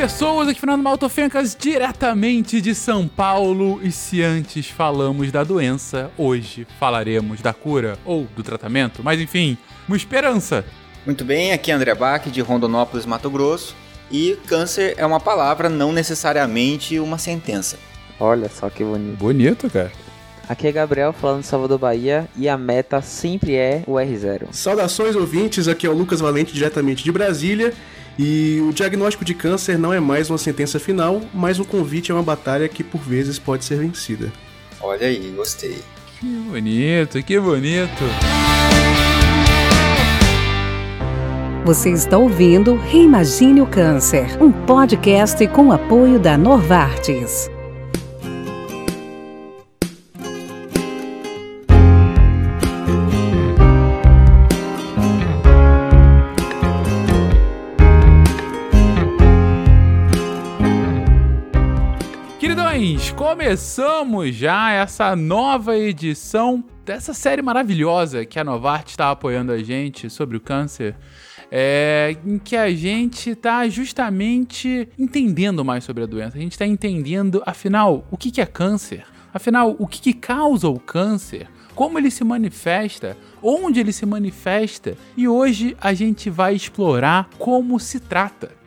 pessoas, aqui Fernando Maltofencas, diretamente de São Paulo. E se antes falamos da doença, hoje falaremos da cura ou do tratamento, mas enfim, uma esperança. Muito bem, aqui é André Bach, de Rondonópolis, Mato Grosso. E câncer é uma palavra, não necessariamente uma sentença. Olha só que bonito. Bonito, cara. Aqui é Gabriel falando de Salvador Bahia e a meta sempre é o R0. Saudações ouvintes, aqui é o Lucas Valente diretamente de Brasília. E o diagnóstico de câncer não é mais uma sentença final, mas um convite a uma batalha que por vezes pode ser vencida. Olha aí, gostei. Que bonito, que bonito. Você está ouvindo Reimagine o Câncer, um podcast com apoio da Novartis. Começamos já essa nova edição dessa série maravilhosa que a Novartis está apoiando a gente sobre o câncer é, em que a gente está justamente entendendo mais sobre a doença. A gente está entendendo, afinal, o que, que é câncer? Afinal, o que, que causa o câncer? Como ele se manifesta? Onde ele se manifesta? E hoje a gente vai explorar como se trata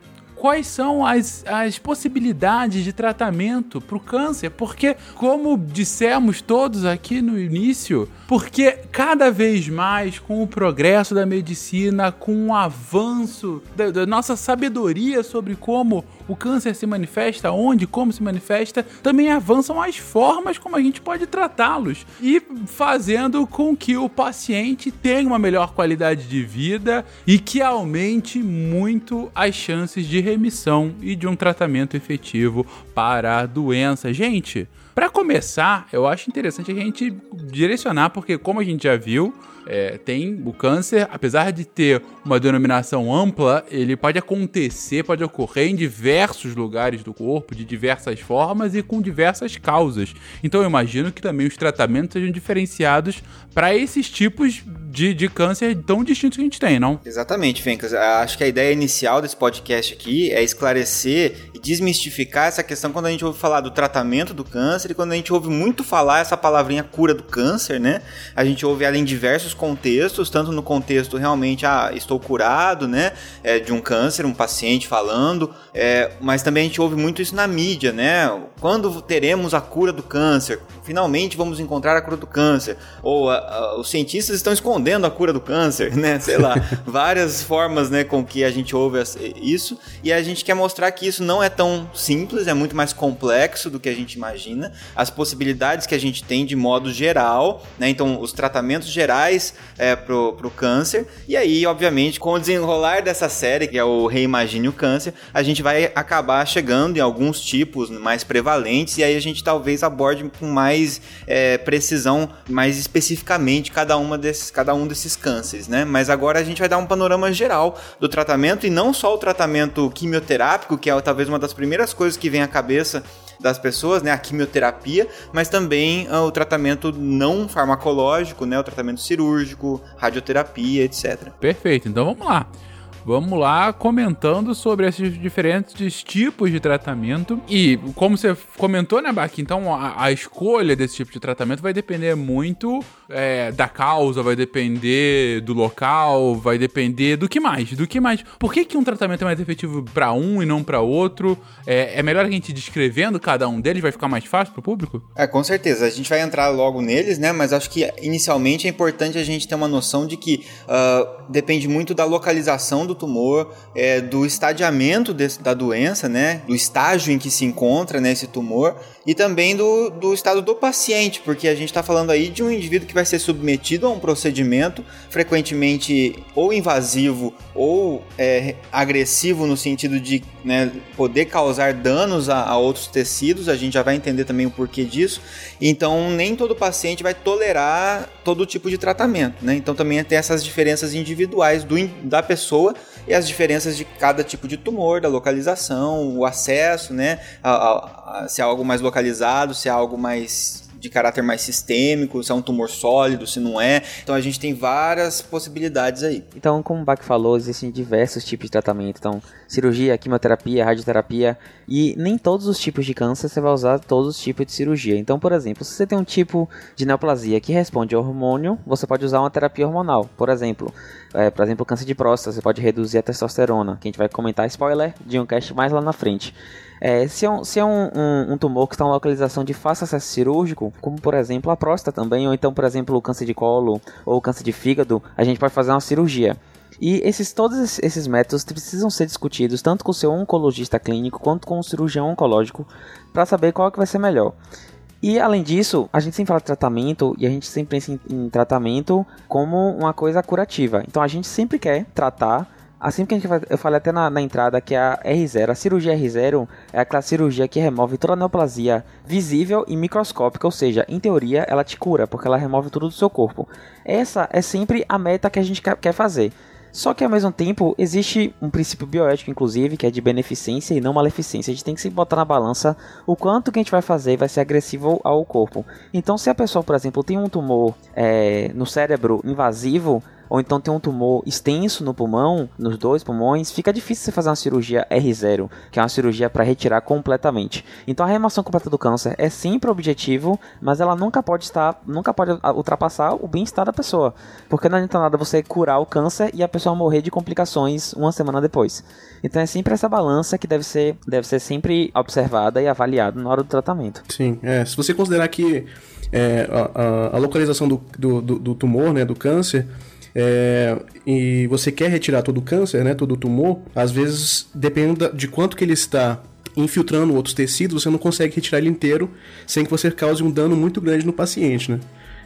quais são as, as possibilidades de tratamento para o câncer, porque, como dissemos todos aqui no início, porque cada vez mais, com o progresso da medicina, com o avanço da, da nossa sabedoria sobre como o câncer se manifesta, onde, como se manifesta, também avançam as formas como a gente pode tratá-los e fazendo com que o paciente tenha uma melhor qualidade de vida e que aumente muito as chances de remissão e de um tratamento efetivo para a doença. Gente, para começar, eu acho interessante a gente direcionar, porque como a gente já viu, é, tem o câncer, apesar de ter uma denominação ampla, ele pode acontecer, pode ocorrer em diversos lugares do corpo, de diversas formas e com diversas causas. Então eu imagino que também os tratamentos sejam diferenciados para esses tipos de, de câncer tão distintos que a gente tem, não? Exatamente, Fencas. Acho que a ideia inicial desse podcast aqui é esclarecer e desmistificar essa questão quando a gente ouve falar do tratamento do câncer e quando a gente ouve muito falar essa palavrinha cura do câncer, né? A gente ouve ela em diversos contextos, tanto no contexto realmente, ah, estou curado, né, é, de um câncer, um paciente falando, é, mas também a gente ouve muito isso na mídia, né, quando teremos a cura do câncer, finalmente vamos encontrar a cura do câncer, ou a, a, os cientistas estão escondendo a cura do câncer, né, sei lá, várias formas, né, com que a gente ouve isso, e a gente quer mostrar que isso não é tão simples, é muito mais complexo do que a gente imagina, as possibilidades que a gente tem de modo geral, né, então os tratamentos gerais mais é, pro, pro câncer. E aí, obviamente, com o desenrolar dessa série, que é o Reimagine o Câncer, a gente vai acabar chegando em alguns tipos mais prevalentes e aí a gente talvez aborde com mais é, precisão, mais especificamente cada, uma desses, cada um desses cânceres, né? Mas agora a gente vai dar um panorama geral do tratamento e não só o tratamento quimioterápico, que é talvez uma das primeiras coisas que vem à cabeça das pessoas, né, a quimioterapia, mas também uh, o tratamento não farmacológico, né, o tratamento cirúrgico, radioterapia, etc. Perfeito. Então vamos lá. Vamos lá comentando sobre esses diferentes tipos de tratamento. E como você comentou, né, Baki? Então a, a, escolha desse tipo de tratamento vai depender muito é, da causa, vai depender do local, vai depender do que mais. Do que mais. Por que, que um tratamento é mais efetivo para um e não para outro? É, é, melhor a gente descrevendo cada um deles, vai ficar mais fácil para o público? É, com certeza. A gente vai entrar logo neles, né? Mas acho que inicialmente é importante a gente ter uma noção de que uh, depende muito da localização do do tumor, é, do estadiamento desse, da doença, né? Do estágio em que se encontra né, esse tumor e também do, do estado do paciente, porque a gente está falando aí de um indivíduo que vai ser submetido a um procedimento frequentemente ou invasivo ou é, agressivo no sentido de né, poder causar danos a, a, outros tecidos, a gente já vai entender também o porquê disso. Então, nem todo paciente vai tolerar todo tipo de tratamento, né? Então, também tem essas diferenças individuais do, da pessoa e as diferenças de cada tipo de tumor, da localização, o acesso, né? A, a, a, se é algo mais localizado, se é algo mais de caráter mais sistêmico, se é um tumor sólido, se não é. Então a gente tem várias possibilidades aí. Então, como o Bach falou, existem diversos tipos de tratamento. Então, cirurgia, quimioterapia, radioterapia. E nem todos os tipos de câncer você vai usar todos os tipos de cirurgia. Então, por exemplo, se você tem um tipo de neoplasia que responde ao hormônio, você pode usar uma terapia hormonal. Por exemplo, é, por exemplo, câncer de próstata, você pode reduzir a testosterona, que a gente vai comentar spoiler de um cast mais lá na frente. É, se é, um, se é um, um, um tumor que está em localização de fácil acesso cirúrgico, como por exemplo a próstata também, ou então, por exemplo, o câncer de colo ou o câncer de fígado, a gente pode fazer uma cirurgia. E esses, todos esses métodos precisam ser discutidos tanto com o seu oncologista clínico quanto com o cirurgião oncológico para saber qual que vai ser melhor. E além disso, a gente sempre fala de tratamento e a gente sempre pensa em, em tratamento como uma coisa curativa. Então a gente sempre quer tratar Assim que a gente vai, eu falei até na, na, entrada que a R0, a cirurgia R0 é aquela cirurgia que remove toda a neoplasia visível e microscópica, ou seja, em teoria ela te cura, porque ela remove tudo do seu corpo. Essa é sempre a meta que a gente quer, quer fazer. Só que ao mesmo tempo existe um princípio bioético, inclusive, que é de beneficência e não maleficência. A gente tem que se botar na balança o quanto que a gente vai fazer vai ser agressivo ao corpo. Então, se a pessoa, por exemplo, tem um tumor é, no cérebro invasivo, ou então tem um tumor extenso no pulmão, nos dois pulmões, fica difícil você fazer uma cirurgia R0, que é uma cirurgia para retirar completamente. Então a remoção completa do câncer é sempre objetivo, mas ela nunca pode estar, nunca pode ultrapassar o bem-estar da pessoa, porque não adianta nada você curar o câncer e a pessoa morrer de complicações uma semana depois. Então é sempre essa balança que deve ser, deve ser sempre observada e avaliada na hora do tratamento. Sim, é, se você considerar que é, a, a, localização do, do, do tumor, né, do câncer, é, e você quer retirar todo o câncer, né, todo o tumor, às vezes, depende de quanto que ele está infiltrando outros tecidos, você não consegue retirar ele inteiro sem que você cause um dano muito grande no paciente, né?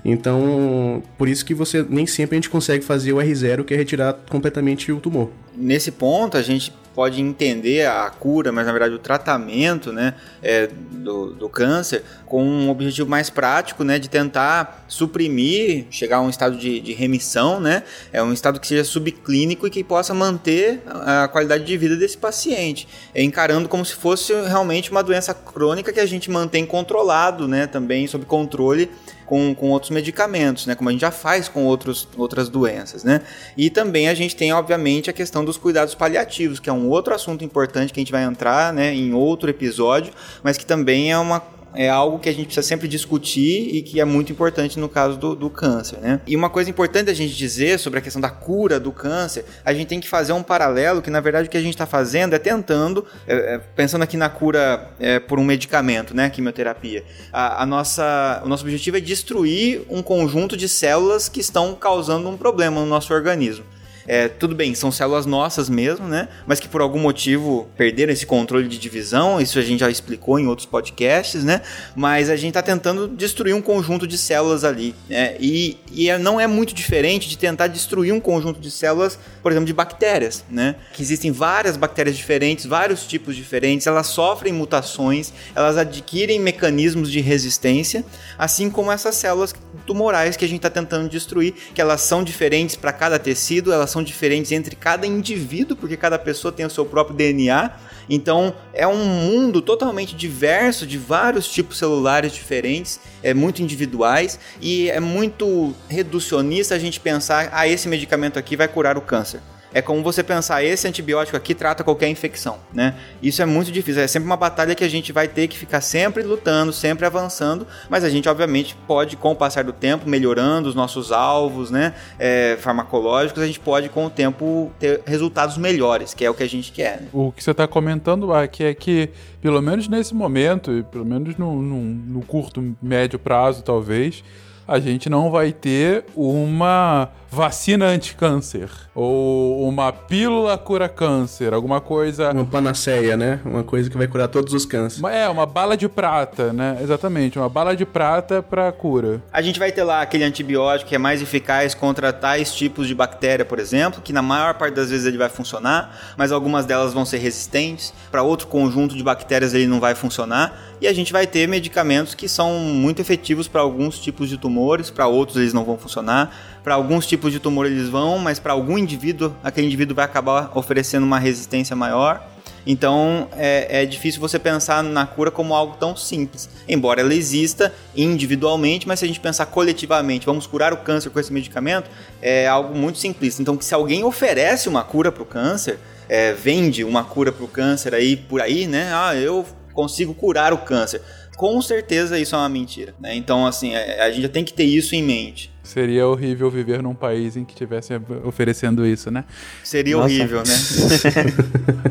Então, por isso que você nem sempre a gente consegue fazer o R0, que é retirar completamente o tumor. Nesse ponto, a gente pode entender a cura, mas na verdade o tratamento né, é, do, do câncer com um objetivo mais prático né, de tentar suprimir, chegar a um estado de, de remissão, né, é um estado que seja subclínico e que possa manter a qualidade de vida desse paciente, é, encarando como se fosse realmente uma doença crônica que a gente mantém controlado, né, também sob controle com, com outros medicamentos, né? Como a gente já faz com outros, outras doenças, né? E também a gente tem, obviamente, a questão dos cuidados paliativos, que é um outro assunto importante que a gente vai entrar né, em outro episódio, mas que também é uma é algo que a gente precisa sempre discutir e que é muito importante no caso do, do câncer, né? E uma coisa importante a gente dizer sobre a questão da cura do câncer, a gente tem que fazer um paralelo que, na verdade, o que a gente está fazendo é tentando, é, é, pensando aqui na cura é, por um medicamento, né? Quimioterapia. A, a, nossa, o nosso objetivo é destruir um conjunto de células que estão causando um problema no nosso organismo. É, tudo bem, são células nossas mesmo, né? Mas que por algum motivo perderam esse controle de divisão, isso a gente já explicou em outros podcasts, né? Mas a gente está tentando destruir um conjunto de células ali, né? E, e é, não é muito diferente de tentar destruir um conjunto de células, por exemplo, de bactérias, né? Que existem várias bactérias diferentes, vários tipos diferentes, elas sofrem mutações, elas adquirem mecanismos de resistência, assim como essas células tumorais que a gente está tentando destruir, que elas são diferentes para cada tecido, elas são diferentes entre cada indivíduo, porque cada pessoa tem o seu próprio DNA. Então é um mundo totalmente diverso de vários tipos celulares diferentes, é muito individuais e é muito reducionista a gente pensar, ah, esse medicamento aqui vai curar o câncer é como você pensar, esse antibiótico aqui trata qualquer infecção, né? Isso é muito difícil, é sempre uma batalha que a gente vai ter que ficar sempre lutando, sempre avançando, mas a gente obviamente pode, com o passar do tempo, melhorando os nossos alvos, né, é, farmacológicos, a gente pode com o tempo ter resultados melhores, que é o que a gente quer. Né? O que você está comentando aqui é que, pelo menos nesse momento, e pelo menos no, no, no curto, médio prazo talvez, a gente não vai ter uma vacina anti-câncer ou uma pílula cura câncer, alguma coisa. Uma panaceia, né? Uma coisa que vai curar todos os cânceres. É, uma bala de prata, né? Exatamente, uma bala de prata para cura. A gente vai ter lá aquele antibiótico que é mais eficaz contra tais tipos de bactéria, por exemplo, que na maior parte das vezes ele vai funcionar, mas algumas delas vão ser resistentes. Para outro conjunto de bactérias ele não vai funcionar. E a gente vai ter medicamentos que são muito efetivos para alguns tipos de tumores, para outros eles não vão funcionar para alguns tipos de tumor eles vão, mas para algum indivíduo, aquele indivíduo vai acabar oferecendo uma resistência maior. Então é, é difícil você pensar na cura como algo tão simples. Embora ela exista individualmente, mas se a gente pensar coletivamente, vamos curar o câncer com esse medicamento, é algo muito simplista. Então, se alguém oferece uma cura para o câncer, é, vende uma cura para o câncer aí por aí, né? Ah, eu consigo curar o câncer. Com certeza isso é uma mentira. Né? Então, assim, a, é, a gente já tem que ter isso em mente. Seria horrível viver num país em que estivesse oferecendo isso, né? Seria Nossa. horrível, né?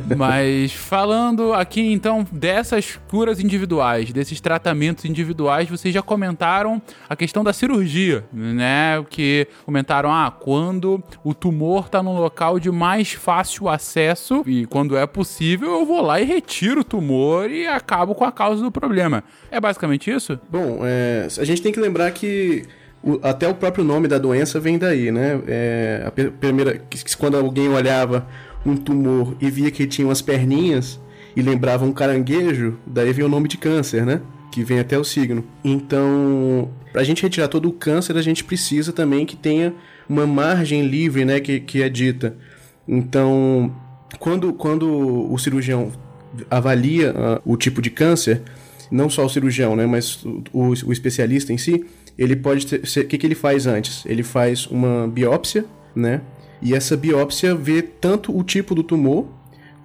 Mas falando aqui então dessas curas individuais, desses tratamentos individuais, vocês já comentaram a questão da cirurgia, né? Que comentaram, ah, quando o tumor está num local de mais fácil acesso e quando é possível, eu vou lá e retiro o tumor e acabo com a causa do problema. É basicamente isso? Bom, é, a gente tem que lembrar que o, até o próprio nome da doença vem daí, né? É, a primeira, quando alguém olhava um tumor e via que tinha umas perninhas e lembrava um caranguejo, daí vem o nome de câncer, né? Que vem até o signo. Então, para a gente retirar todo o câncer, a gente precisa também que tenha uma margem livre, né? Que, que é dita. Então, quando, quando o cirurgião avalia uh, o tipo de câncer, não só o cirurgião, né? Mas o, o, o especialista em si, ele pode ter. O que, que ele faz antes? Ele faz uma biópsia, né? E essa biópsia vê tanto o tipo do tumor,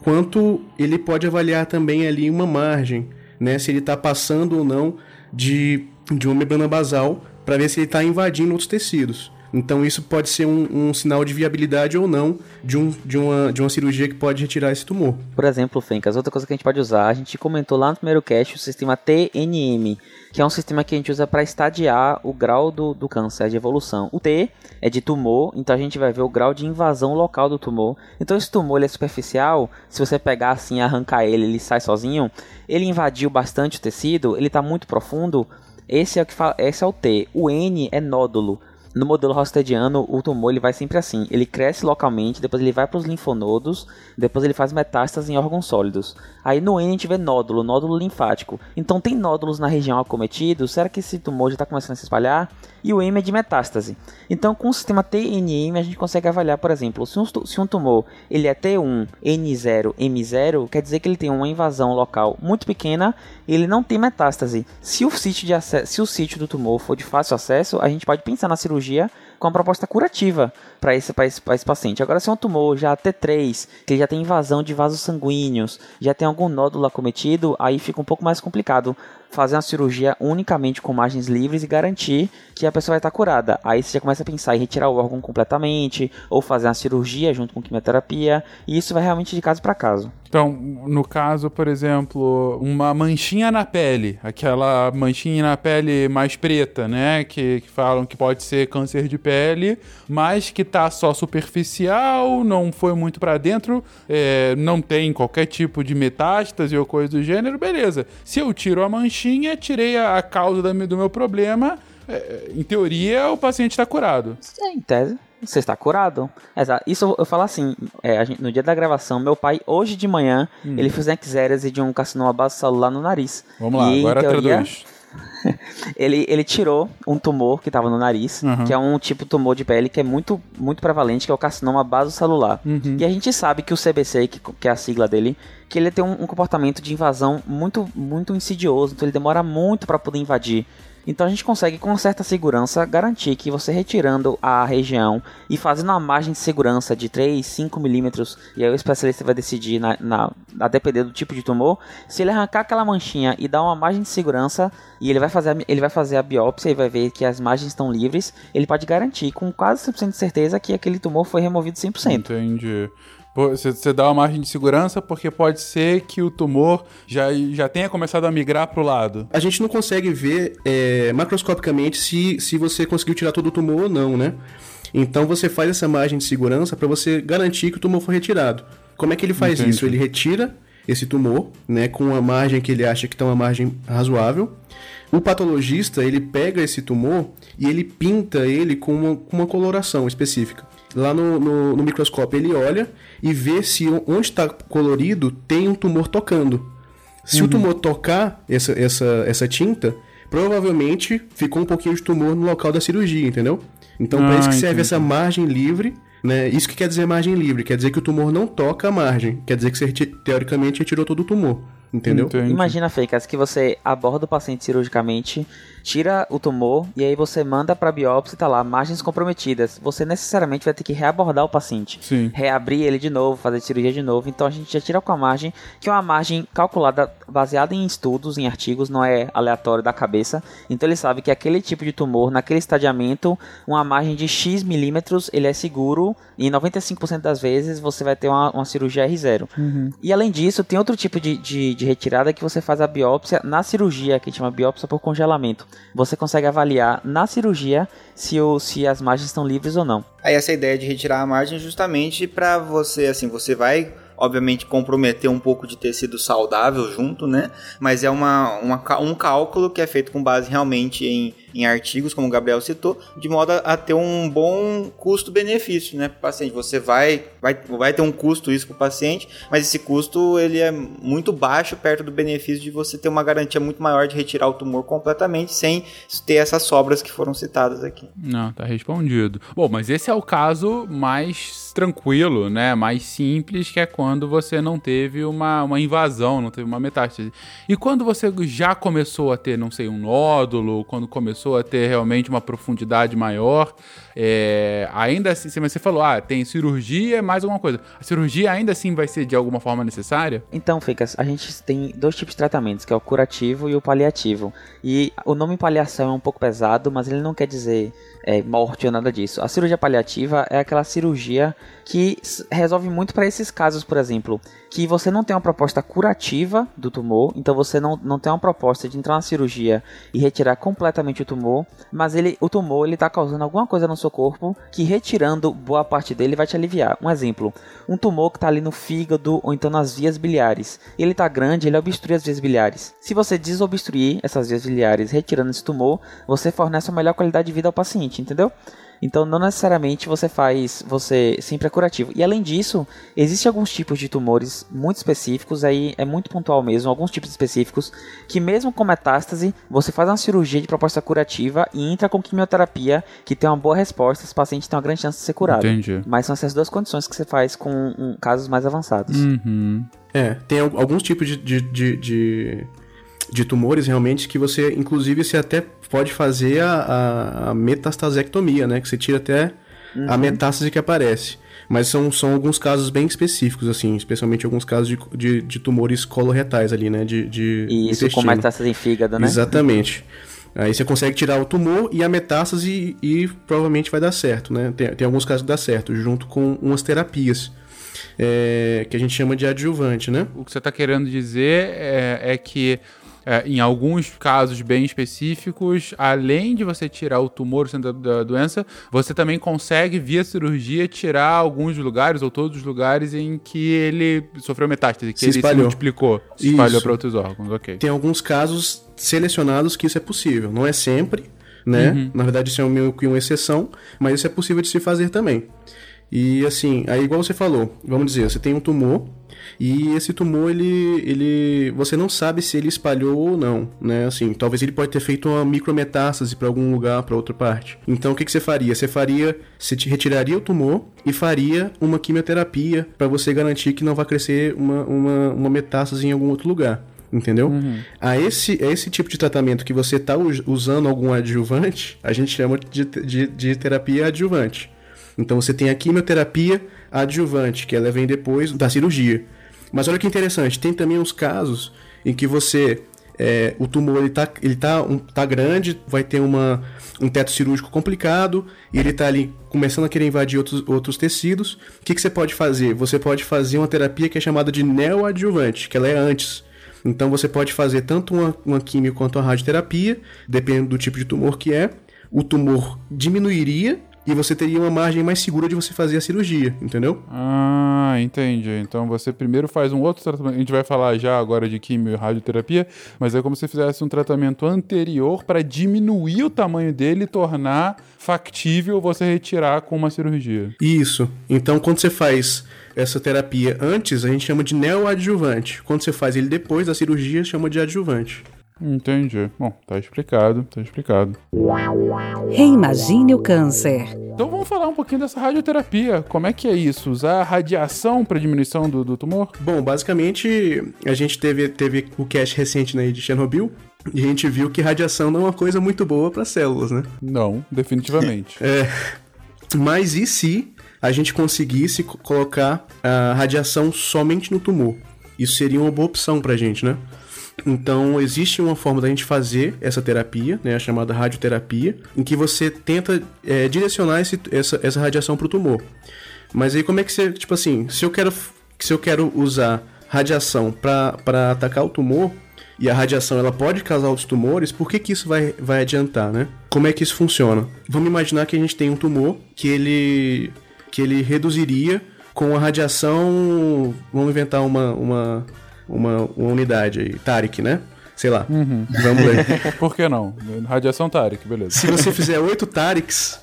quanto ele pode avaliar também ali uma margem, né? Se ele está passando ou não de, de uma membrana basal, para ver se ele está invadindo outros tecidos. Então isso pode ser um, um, sinal de viabilidade ou não de, um, de, uma, de uma cirurgia que pode retirar esse tumor. Por exemplo, Fencas, outra coisa que a gente pode usar, a gente comentou lá no primeiro cast o sistema TNM, que é um sistema que a gente usa para estadiar o grau do, do câncer, de evolução. O T é de tumor, então a gente vai ver o grau de invasão local do tumor. Então esse tumor ele é superficial, se você pegar assim e arrancar ele, ele sai sozinho. Ele invadiu bastante o tecido, ele está muito profundo, esse é o que fala, esse é o T. O N é nódulo. No modelo rostediano, o tumor ele vai sempre assim. Ele cresce localmente, depois ele vai para os linfonodos, depois ele faz metástase em órgãos sólidos. Aí no N a gente vê nódulo, nódulo linfático. Então tem nódulos na região acometido, será que esse tumor já está começando a se espalhar? E o M é de metástase. Então com o sistema TNM a gente consegue avaliar, por exemplo, se um, se um tumor ele é T1, N0, M0, quer dizer que ele tem uma invasão local muito pequena ele não tem metástase. Se o sítio, de se o sítio do tumor for de fácil acesso, a gente pode pensar na cirurgia com uma proposta curativa para esse, esse, esse paciente. Agora, se é um tumor já T3, que já tem invasão de vasos sanguíneos, já tem algum nódulo acometido, aí fica um pouco mais complicado fazer uma cirurgia unicamente com margens livres e garantir que a pessoa vai estar curada. Aí você já começa a pensar em retirar o órgão completamente, ou fazer uma cirurgia junto com quimioterapia, e isso vai realmente de caso para caso. Então, no caso, por exemplo, uma manchinha na pele, aquela manchinha na pele mais preta, né? Que, que falam que pode ser câncer de pele, mas que tá só superficial, não foi muito para dentro, é, não tem qualquer tipo de metástase ou coisa do gênero, beleza. Se eu tiro a manchinha, tirei a, causa do meu problema, é, em teoria o paciente está curado. É, em tese você está curado. Exato. Isso eu falo assim, é, gente, no dia da gravação, meu pai, hoje de manhã, hum. ele fez uma exérese de um carcinoma base celular no nariz. Vamos lá, e, agora teoria, traduz. ele, ele tirou um tumor que estava no nariz, uhum. que é um tipo de tumor de pele que é muito, muito prevalente, que é o carcinoma basocelular. Uhum. E a gente sabe que o CBC, que, que é a sigla dele, que ele tem um, um comportamento de invasão muito, muito insidioso, então ele demora muito para poder invadir então a gente consegue com certa segurança garantir que você retirando a região e fazendo uma margem de segurança de 3, 5 milímetros, e aí o especialista vai decidir, na, na, a depender do tipo de tumor, se ele arrancar aquela manchinha e dar uma margem de segurança, e ele vai fazer a, ele vai fazer a biópsia e vai ver que as margens estão livres, ele pode garantir com quase 100% de certeza que aquele tumor foi removido 100%. Entendi. Você dá uma margem de segurança porque pode ser que o tumor já, já tenha começado a migrar para o lado. A gente não consegue ver é, macroscopicamente se, se você conseguiu tirar todo o tumor ou não, né? Então você faz essa margem de segurança para você garantir que o tumor foi retirado. Como é que ele faz Entendi. isso? Ele retira esse tumor, né, com a margem que ele acha que está uma margem razoável. O patologista ele pega esse tumor e ele pinta ele com uma, com uma coloração específica lá no, no, no microscópio ele olha e vê se onde está colorido tem um tumor tocando. Se uhum. o tumor tocar essa, essa, essa tinta, provavelmente ficou um pouquinho de tumor no local da cirurgia, entendeu? Então, ah, para isso que serve essa margem livre Né? Isso que quer dizer margem livre, quer dizer que o tumor não toca a margem, quer dizer que você teoricamente retirou todo o tumor. Entendeu? Entendi. Imagina, Feicas, que você aborda o paciente cirurgicamente, tira o tumor e aí você manda para biópsia e tá lá, margens comprometidas. Você necessariamente vai ter que reabordar o paciente. Sim. Reabrir ele de novo, fazer cirurgia de novo. Então a gente já tira com a margem, que é uma margem calculada baseada em estudos, em artigos, não é aleatório da cabeça. Então ele sabe que aquele tipo de tumor, naquele estadiamento, uma margem de X milímetros, ele é seguro e 95% das vezes você vai ter uma, uma cirurgia R0. Uhum. E além disso, tem outro tipo de, de de retirada que você faz a biópsia na cirurgia, que chama biópsia por congelamento. Você consegue avaliar na cirurgia se, o, se as margens estão livres ou não. Aí essa ideia de retirar a margem justamente para você, assim, você vai obviamente comprometer um pouco de tecido saudável junto, né? Mas é uma, uma, um cálculo que é feito com base realmente em em artigos, como o Gabriel citou, de modo a, ter um bom custo-benefício, né, para o paciente. Você vai, vai, vai ter um custo isso para o paciente, mas esse custo ele é muito baixo perto do benefício de você ter uma garantia muito maior de retirar o tumor completamente sem ter essas sobras que foram citadas aqui. Não, tá respondido. Bom, mas esse é o caso mais tranquilo, né, mais simples, que é quando você não teve uma, uma invasão, não teve uma metástase. E quando você já começou a ter, não sei, um nódulo, quando começou a ter realmente uma profundidade maior. É, ainda assim, você falou, ah, tem cirurgia, mais alguma coisa. A cirurgia ainda assim vai ser de alguma forma necessária? Então, Ficas, a gente tem dois tipos de tratamentos, que é o curativo e o paliativo. E o nome paliação é um pouco pesado, mas ele não quer dizer é, morte ou nada disso. A cirurgia paliativa é aquela cirurgia que resolve muito para esses casos, por exemplo, que você não tem uma proposta curativa do tumor, então você não, não tem uma proposta de entrar na cirurgia e retirar completamente o tumor, mas ele, o tumor ele está causando alguma coisa no seu corpo que retirando boa parte dele vai te aliviar. Um exemplo, um tumor que está ali no fígado ou então nas vias biliares, ele está grande, ele obstrui as vias biliares. Se você desobstruir essas vias biliares retirando esse tumor, você fornece uma melhor qualidade de vida ao paciente, entendeu? Então não necessariamente você faz, você sempre é curativo. E além disso, existem alguns tipos de tumores muito específicos, aí é muito pontual mesmo, alguns tipos específicos, que mesmo com metástase, você faz uma cirurgia de proposta curativa e entra com quimioterapia, que tem uma boa resposta, esse paciente tem uma grande chance de ser curado. Entendi. Mas são essas duas condições que você faz com um, casos mais avançados. Uhum. É, tem alguns tipos de, de, de, de de tumores realmente que você, inclusive, você até pode fazer a, a, a metastasectomia, né? Que você tira até uhum. a metástase que aparece. Mas são, são alguns casos bem específicos, assim, especialmente alguns casos de, de, de tumores coloretais ali, né? De, de Isso, intestino. com metástase em fígado, né? Exatamente. Aí você consegue tirar o tumor e a metástase e, e provavelmente vai dar certo, né? Tem, tem alguns casos que dá certo, junto com umas terapias. É, que a gente chama de adjuvante, né? O que você está querendo dizer é, é que é, em alguns casos bem específicos, além de você tirar o tumor da, da doença, você também consegue, via cirurgia, tirar alguns lugares ou todos os lugares em que ele sofreu metástase, que se ele espalhou. se multiplicou, se espalhou para outros órgãos. Ok. Tem alguns casos selecionados que isso é possível. Não é sempre, né? Uhum. Na verdade, isso é meio que uma exceção, mas isso é possível de se fazer também. E assim, aí igual você falou, vamos dizer, você tem um tumor e esse tumor, ele, ele, você não sabe se ele espalhou ou não, né? Assim, talvez ele pode ter feito uma micrometástase para algum lugar, para outra parte. Então, o que, que você faria? Você faria, você te retiraria o tumor e faria uma quimioterapia para você garantir que não vai crescer uma, uma, uma metástase em algum outro lugar entendeu? Uhum. A esse, a esse tipo de tratamento que você está usando algum adjuvante, a gente chama de, de, de, terapia adjuvante. Então você tem a quimioterapia adjuvante, que ela vem depois da cirurgia. Mas olha que interessante, tem também uns casos em que você é, o tumor ele tá, ele tá, um, tá grande, vai ter uma, um teto cirúrgico complicado, e ele tá ali começando a querer invadir outros, outros tecidos. O que, que você pode fazer? Você pode fazer uma terapia que é chamada de neoadjuvante, que ela é antes. Então você pode fazer tanto uma, uma químio quanto uma radioterapia, dependendo do tipo de tumor que é. O tumor diminuiria e você teria uma margem mais segura de você fazer a cirurgia, entendeu? Ah, entendi. Então você primeiro faz um outro tratamento. A gente vai falar já agora de quimio e radioterapia, mas é como se fizesse um tratamento anterior para diminuir o tamanho dele e tornar factível você retirar com uma cirurgia. Isso. Então quando você faz essa terapia antes, a gente chama de neoadjuvante. Quando você faz ele depois da cirurgia, chama de adjuvante. Entendi. Bom, tá explicado, tá explicado. Reimagine o câncer. Então vamos falar um pouquinho dessa radioterapia. Como é que é isso? Usar radiação para diminuição do, do tumor? Bom, basicamente, a gente teve, teve o cast recente né, de Chernobyl, e a gente viu que radiação não é uma coisa muito boa para células, né? Não, definitivamente. É, mas e se a gente conseguisse co- colocar a radiação somente no tumor? Isso seria uma boa opção pra gente, né? Então, existe uma forma da gente fazer essa terapia, né, a chamada radioterapia, em que você tenta é, direcionar esse- essa, essa radiação pro tumor. Mas aí como é que você, tipo assim, se eu quero, se eu quero usar radiação para atacar o tumor, e a radiação ela pode causar outros tumores, por que, que isso vai, vai adiantar, né? Como é que isso funciona? Vamos imaginar que a gente tem um tumor que ele, que ele reduziria com a radiação. Vamos inventar uma, uma, uma, uma unidade aí, Tarik, né? Sei lá. Vamos ler. Por que não? Radiação Tarek, beleza. Se você fizer 8 Tariks,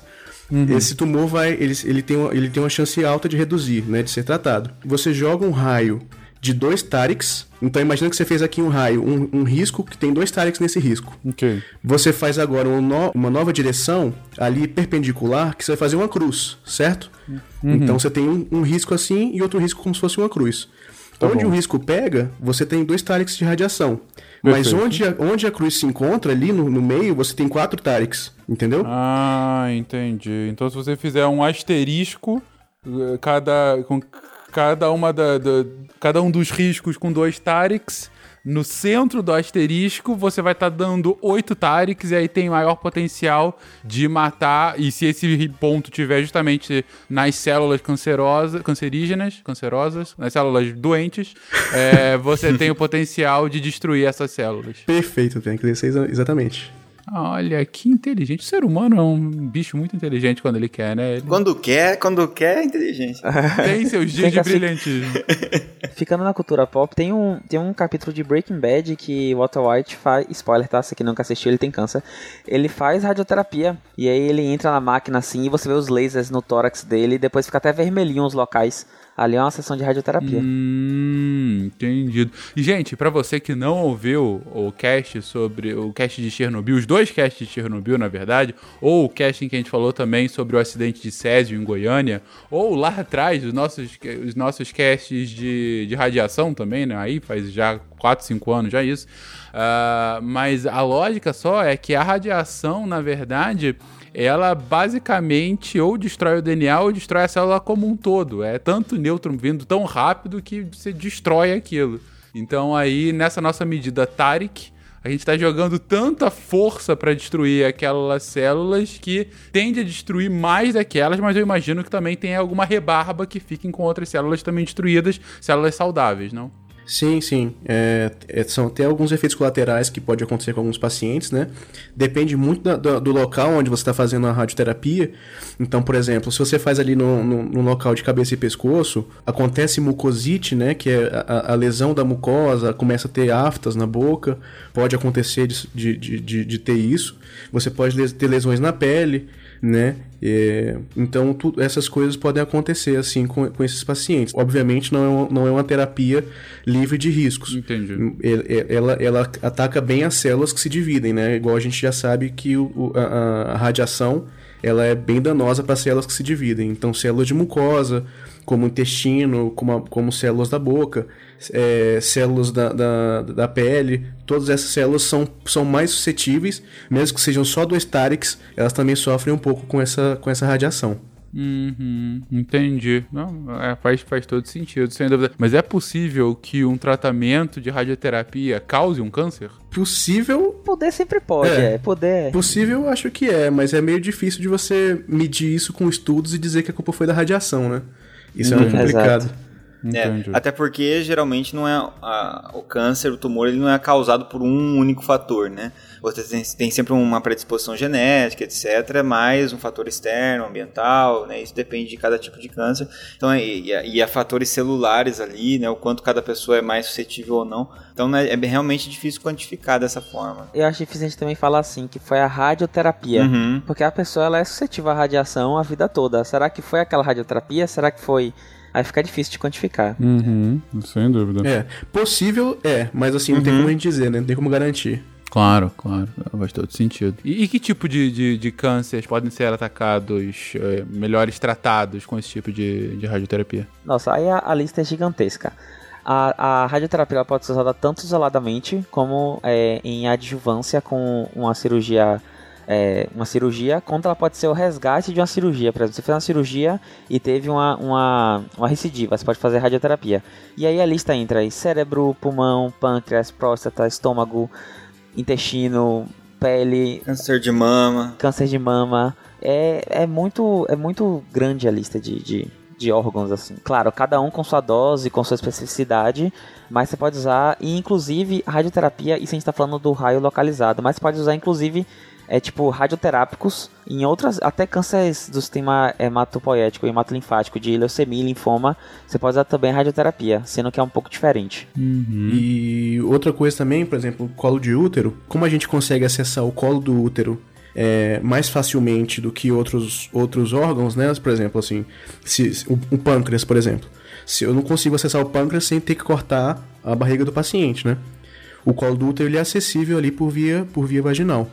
esse tumor vai. Ele, ele, tem uma, ele tem uma chance alta de reduzir, né? De ser tratado. Você joga um raio de dois Tariks. Então imagina que você fez aqui um raio, um, um risco que tem dois Tariks nesse risco. Ok. Você faz agora uma, no- uma nova direção ali perpendicular que você vai fazer uma cruz, certo? Então você tem um, um risco assim e outro risco como se fosse uma cruz. Onde bom. o risco pega, você tem dois Tariks de radiação. Mas Perfeito. onde a, onde a cruz se encontra, ali no, no meio, você tem quatro Tariks, entendeu? Ah, entendi. Então se você fizer um asterisco, eh, cada, com cada uma da, da- cada um dos riscos com dois Tariks, no centro do asterisco você vai estar dando oito Tariks e aí tem maior potencial de matar. E se esse ponto tiver justamente nas células cancerosas, cancerígenas, cancerosas, nas células doentes, eh, você tem o potencial de destruir essas células. Perfeito, tem que exatamente. Olha, que inteligente. O ser humano é um bicho muito inteligente quando ele quer, né? Ele Quando quer, quando quer, é inteligente. tem seus dias de que assi- brilhantismo. Ficando na cultura pop, tem um, tem um capítulo de Breaking Bad que Walter White faz. Spoiler, tá? Se aqui nunca assistiu, ele tem câncer. Ele faz radioterapia. E aí ele entra na máquina assim e você vê os lasers no tórax dele e depois fica até vermelhinho os locais. Ali é uma sessão de radioterapia. Hum, entendido. E, gente, pra você que não ouviu o cast sobre o cast de Chernobyl, os dois casts de Chernobyl, na verdade, ou o cast em que a gente falou também sobre o acidente de Césio em Goiânia, ou lá atrás, os nossos, os nossos casts de, de radiação também, né? Aí faz já 4, 5 anos já isso. Ah, mas a lógica só é que a radiação, na verdade, ela basicamente ou destrói o DNA ou destrói a célula como um todo. É tanto nêutron vindo tão rápido que você destrói aquilo. Então aí, nessa nossa medida Tarik, a gente está jogando tanta força para destruir aquelas células que tende a destruir mais daquelas, mas eu imagino que também tem alguma rebarba que fiquem com outras células também destruídas, células saudáveis, não? Sim, sim. É, é, são até alguns efeitos colaterais que pode acontecer com alguns pacientes, né? Depende muito da- da- do local onde você está fazendo a radioterapia. Então, por exemplo, se você faz ali no, no- no local de cabeça e pescoço, acontece mucosite, né? Que é a, a lesão da mucosa, começa a ter aftas na boca. Pode acontecer de, de, de- de- ter isso. Você pode ter lesões na pele, né? É, então, tu- essas coisas podem acontecer assim com, com esses pacientes. Obviamente, não é, uma, não é uma terapia livre de riscos. Entendi. Ele- Ela, ela ataca bem as células que se dividem, né? Igual a gente já sabe que o- a, a radiação ela é bem danosa para células que se dividem. Então, células de mucosa, como o intestino, como, a- como células da boca, é, células da, da, da pele, todas essas células são, são mais suscetíveis, mesmo que sejam só dois Tariks, elas também sofrem um pouco com essa, com essa radiação. Uhum, entendi. Não, é, faz, faz todo sentido, sem dúvida. Mas é possível que um tratamento de radioterapia cause um câncer? Possível Poder sempre pode, É. é. Poder. Possível, eu acho que é, mas é meio difícil de você medir isso com estudos e dizer que a culpa foi da radiação, né? Isso é muito Uhum. complicado. Exato. É, até porque geralmente não é a- o câncer, o tumor, ele não é causado por um único fator, né? Você tem, tem sempre uma predisposição genética, etc., mais um fator externo, ambiental, né? Isso depende de cada tipo de câncer. Então, e, e, há- e há fatores celulares ali, né? O quanto cada pessoa é mais suscetível ou não. Então, né, é bem- realmente difícil quantificar dessa forma. Eu acho difícil a gente também falar assim, que foi a radioterapia. Uhum. Porque a pessoa ela é suscetível à radiação a vida toda. Será que foi aquela radioterapia? Será que foi. Aí fica difícil de quantificar. Uhum, sem dúvida. É, possível é, mas assim, não tem como a gente dizer, né? Não tem como garantir. Claro, claro. Faz todo sentido. E, e que tipo de, de, de cânceres podem ser atacados, é, melhores tratados com esse tipo de, de radioterapia? Nossa, aí a, a lista é gigantesca. A, a radioterapia pode ser usada tanto isoladamente como é, em adjuvância com uma cirurgia é, uma cirurgia, quanto ela pode ser o resgate de uma cirurgia. Por exemplo, você fez uma cirurgia e teve uma, uma, uma recidiva, você pode fazer radioterapia. E aí a lista entra aí cérebro, pulmão, pâncreas, próstata, estômago, intestino, pele. Câncer de mama. Câncer de mama. É, é, muito, é muito grande a lista de, de, de órgãos, assim. Claro, cada um com sua dose, com sua especificidade, mas você pode usar, e inclusive, radioterapia, isso a gente está falando do raio localizado, mas você pode usar, inclusive, é tipo radioterápicos em outras, até cânceres do sistema hematopoético e hematolinfático de leucemia e linfoma, você pode usar também radioterapia, sendo que é um pouco diferente. Uhum. E outra coisa também, por exemplo, colo de útero, como a gente consegue acessar o colo do útero é, mais facilmente do que outros, outros órgãos, né? Por exemplo, assim, se, o, o pâncreas, por exemplo. Se eu não consigo acessar o pâncreas sem ter que cortar a barriga do paciente, né? O colo do útero ele é acessível ali por via, por via vaginal.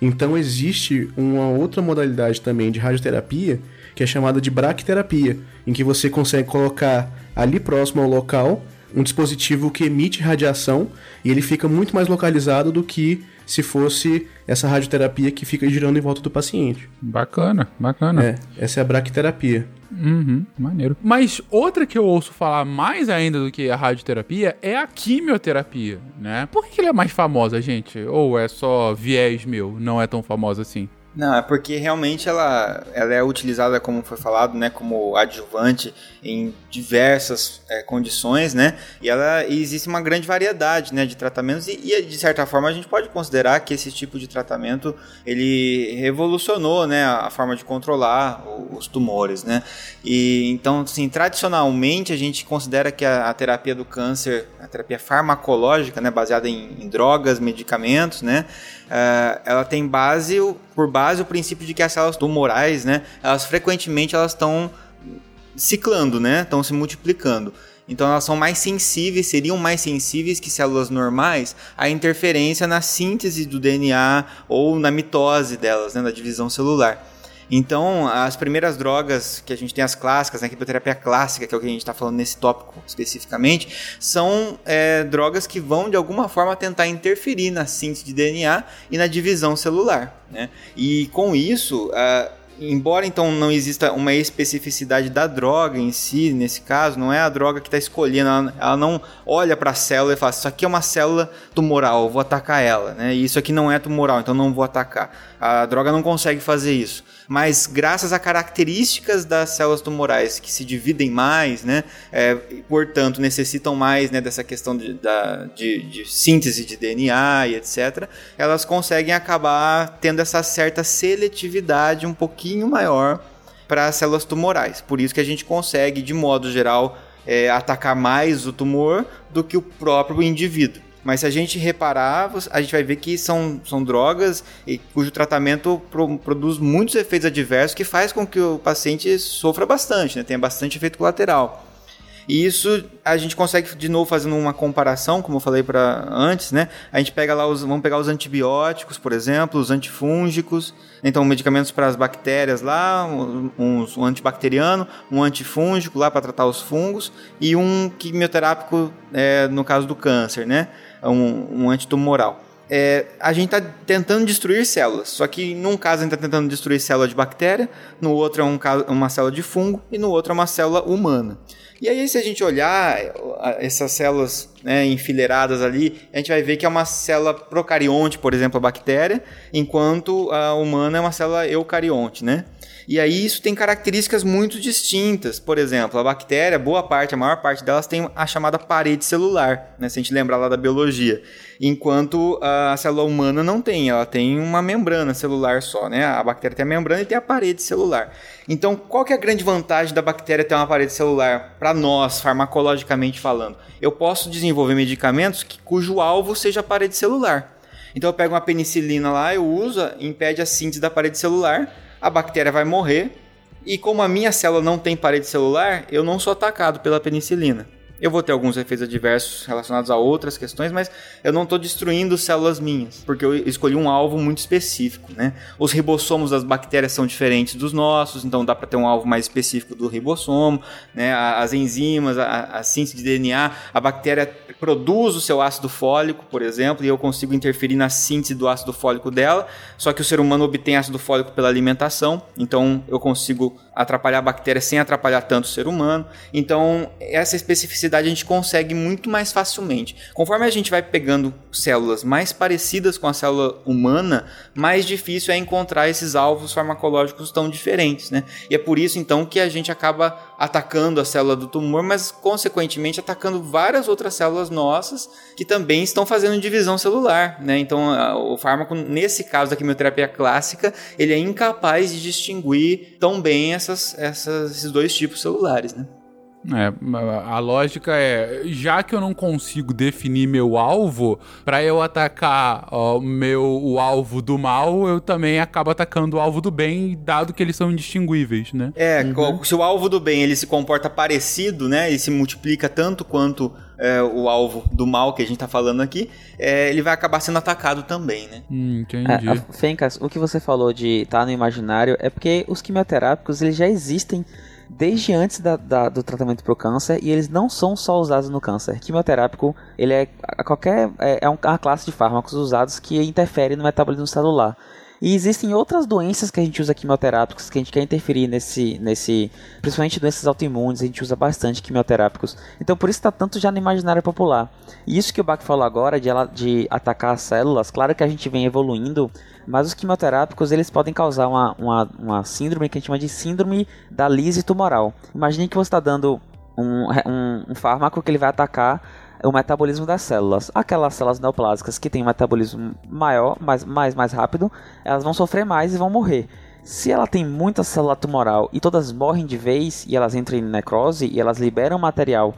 Então existe uma outra modalidade também de radioterapia que é chamada de braquiterapia, em que você consegue colocar ali próximo ao local um dispositivo que emite radiação e ele fica muito mais localizado do que se fosse essa radioterapia que fica girando em volta do paciente. Bacana, bacana. É, essa é a braquiterapia. Uhum, maneiro. Mas outra que eu ouço falar mais ainda do que a radioterapia é a quimioterapia, né? Por que, que ela é mais famosa, gente? Ou é só viés meu, não é tão famosa assim? Não, é porque realmente ela, ela é utilizada, como foi falado, né, como adjuvante em diversas é, condições, né, e ela existe uma grande variedade, né, de tratamentos e, e, de certa forma a gente pode considerar que esse tipo de tratamento ele revolucionou, né, a, forma de controlar os tumores, né, e então, assim, tradicionalmente a gente considera que a, a terapia do câncer, a terapia farmacológica, né, baseada em, em drogas, medicamentos, né, uh, ela tem base, por base o princípio de que as células tumorais, né, elas frequentemente elas estão ciclando, né, estão se multiplicando. Então elas são mais sensíveis, seriam mais sensíveis que células normais à interferência na síntese do DNA ou na mitose delas, né, na divisão celular. Então, as primeiras drogas que a gente tem, as clássicas, né, quimioterapia clássica, que é o que a gente está falando nesse tópico especificamente, são é, drogas que vão de alguma forma tentar interferir na síntese de DNA e na divisão celular. Né? E com isso, embora então não exista uma especificidade da droga em si, nesse caso, não é a droga que está escolhendo, ela, ela, não olha para a célula e fala: Isso aqui é uma célula tumoral, eu vou atacar ela, né? e isso aqui não é tumoral, então não vou atacar. A droga não consegue fazer isso mas graças a características das células tumorais que se dividem mais, né, é, portanto necessitam mais né, dessa questão de, da, de, de síntese de DNA e etc., elas conseguem acabar tendo essa certa seletividade um pouquinho maior para as células tumorais. Por isso que a gente consegue, de modo geral, é, atacar mais o tumor do que o próprio indivíduo. Mas se a gente reparar, a gente vai ver que são, são drogas e, cujo tratamento pro, produz muitos efeitos adversos que faz com que o paciente sofra bastante, né? tenha bastante efeito colateral. E isso a gente consegue de novo fazendo uma comparação, como eu falei para antes, né? A gente pega lá os, vamos pegar os antibióticos, por exemplo, os antifúngicos, então medicamentos para as bactérias lá, um, um antibacteriano, um antifúngico lá para tratar os fungos e um quimioterápico é, no caso do câncer, né? Um, um antitumoral. É, a gente está tentando destruir células. Só que num caso a gente está tentando destruir célula de bactéria, no outro é um, uma célula de fungo e no outro é uma célula humana. E aí, se a gente olhar essas células né, enfileiradas ali, a gente vai ver que é uma célula procarionte, por exemplo, a bactéria, enquanto a humana é uma célula eucarionte, né? E aí isso tem características muito distintas. Por exemplo, a bactéria, boa parte, a maior parte delas tem a chamada parede celular, né? Se a gente lembrar lá da biologia. Enquanto a célula humana não tem, ela tem uma membrana celular só, né? A bactéria tem a membrana e tem a parede celular. Então, qual que é a grande vantagem da bactéria ter uma parede celular para nós, farmacologicamente falando? Eu posso desenvolver medicamentos que, cujo alvo seja a parede celular. Então eu pego uma penicilina lá, eu uso, impede a síntese da parede celular, a bactéria vai morrer. E como a minha célula não tem parede celular, eu não sou atacado pela penicilina. Eu vou ter alguns efeitos adversos relacionados a outras questões, mas eu não estou destruindo células minhas, porque eu escolhi um alvo muito específico, né? Os ribossomos das bactérias são diferentes dos nossos, então dá para ter um alvo mais específico do ribossomo, né? As enzimas, a, a síntese de DNA, a bactéria produz o seu ácido fólico, por exemplo, e eu consigo interferir na síntese do ácido fólico dela, só que o ser humano obtém ácido fólico pela alimentação, então eu consigo atrapalhar a bactéria sem atrapalhar tanto o ser humano. Então, essa especificidade a gente consegue muito mais facilmente. Conforme a gente vai pegando células mais parecidas com a célula humana, mais difícil é encontrar esses alvos farmacológicos tão diferentes, né? E é por isso então que a gente acaba atacando a célula do tumor, mas consequentemente atacando várias outras células nossas que também estão fazendo divisão celular, né? Então, o fármaco nesse caso da quimioterapia clássica, ele é incapaz de distinguir tão bem essa essas, essas, esses dois tipos celulares, né? É, a lógica é, já que eu não consigo definir meu alvo, para eu atacar ó, meu, o alvo do mal, eu também acabo atacando o alvo do bem, dado que eles são indistinguíveis, né? É, uhum. se o alvo do bem ele se comporta parecido, né, e se multiplica tanto quanto é, o alvo do mal que a gente tá falando aqui, é, ele vai acabar sendo atacado também, né? Hum, entendi. É, Fencas, o que você falou de estar tá no imaginário é porque os quimioterápicos eles já existem desde antes da, da, do tratamento para o câncer e eles não são só usados no câncer. Quimioterápico ele é qualquer é, é uma classe de fármacos usados que interfere no metabolismo celular. E existem outras doenças que a gente usa quimioterápicos, que a gente quer interferir nesse, nesse principalmente doenças autoimunes, a gente usa bastante quimioterápicos. Então por isso está tanto já no imaginário popular. E isso que o Bach falou agora, de, ela, de atacar as células, claro que a gente vem evoluindo, mas os quimioterápicos eles podem causar uma, uma, uma síndrome que a gente chama de síndrome da lise tumoral. Imagine que você está dando um, um, um fármaco que ele vai atacar o metabolismo das células. Aquelas células neoplásicas que têm um metabolismo maior, mais, mais, mais rápido, elas vão sofrer mais e vão morrer. Se ela tem muita célula tumoral e todas morrem de vez e elas entram em necrose e elas liberam material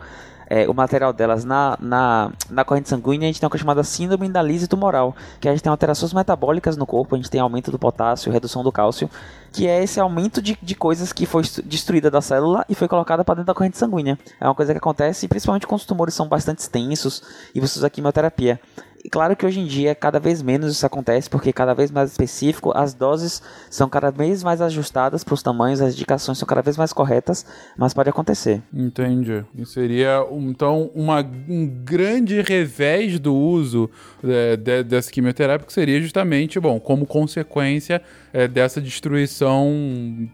é, o material delas na, na, na corrente sanguínea, a gente tem uma coisa chamada síndrome da lise tumoral, que a gente tem alterações metabólicas no corpo, a gente tem aumento do potássio, redução do cálcio, que é esse aumento de, de coisas que foi destruída da célula e foi colocada para dentro da corrente sanguínea. É uma coisa que acontece principalmente quando os tumores são bastante extensos e você usa quimioterapia. E claro que hoje em dia cada vez menos isso acontece, porque cada vez mais específico, as doses são cada vez mais ajustadas para os tamanhos, as indicações são cada vez mais corretas, mas pode acontecer. Entendi. E seria então uma, um grande revés do uso é, de, dessa quimioterapia, que seria justamente, bom, como consequência é, dessa destruição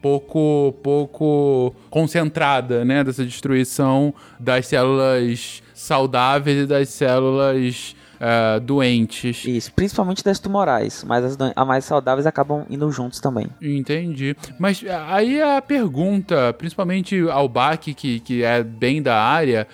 pouco, pouco concentrada, né? Dessa destruição das células saudáveis e das células uh, doentes. Isso, principalmente das tumorais, mas as, as mais saudáveis acabam indo juntos também. Entendi. Mas ah, aí a pergunta, principalmente ao BAC, que, que é bem da área,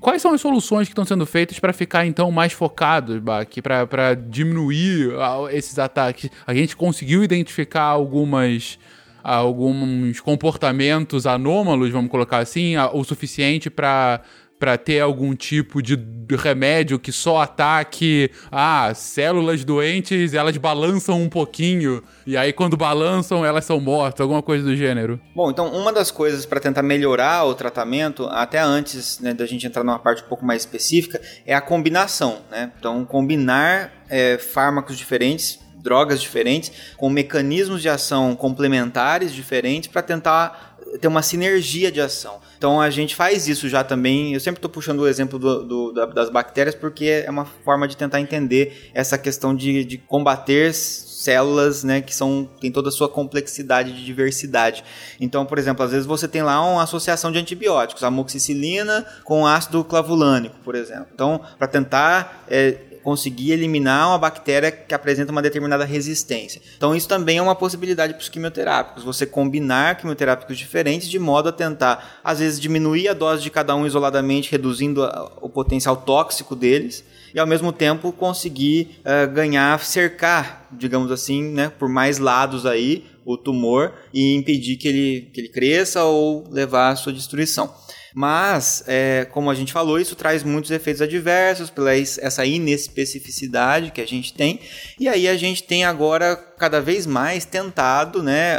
quais são as soluções que estão sendo feitas para ficar então mais focados, BAC, para diminuir esses ataques? A gente conseguiu identificar algumas alguns comportamentos anômalos, vamos colocar assim, o suficiente para para ter algum tipo de remédio que só ataque ah, células doentes, elas balançam um pouquinho e aí quando balançam elas são mortas, alguma coisa do gênero. Bom, então uma das coisas para tentar melhorar o tratamento, até antes né, da gente entrar numa parte um pouco mais específica, é a combinação, né? Então combinar é, fármacos diferentes drogas diferentes, com mecanismos de ação complementares diferentes para tentar ter uma sinergia de ação. Então a gente faz isso já também. Eu sempre estou puxando o exemplo do, do, das bactérias porque é uma forma de tentar entender essa questão de, de combater células, né, que são tem toda a sua complexidade de diversidade. Então, por exemplo, às vezes você tem lá uma associação de antibióticos, amoxicilina com ácido clavulânico, por exemplo. Então, para tentar é, conseguir eliminar uma bactéria que apresenta uma determinada resistência. Então, isso também é uma possibilidade para os quimioterápicos, você combinar quimioterápicos diferentes de modo a tentar, às vezes, diminuir a dose de cada um isoladamente, reduzindo a, o potencial tóxico deles, e ao mesmo tempo conseguir uh, ganhar, cercar, digamos assim, né, por mais lados aí, o tumor e impedir que ele, que ele cresça ou levar à sua destruição. Mas, é, como a gente falou, isso traz muitos efeitos adversos pela essa inespecificidade que a gente tem. E aí a gente tem agora cada vez mais tentado né,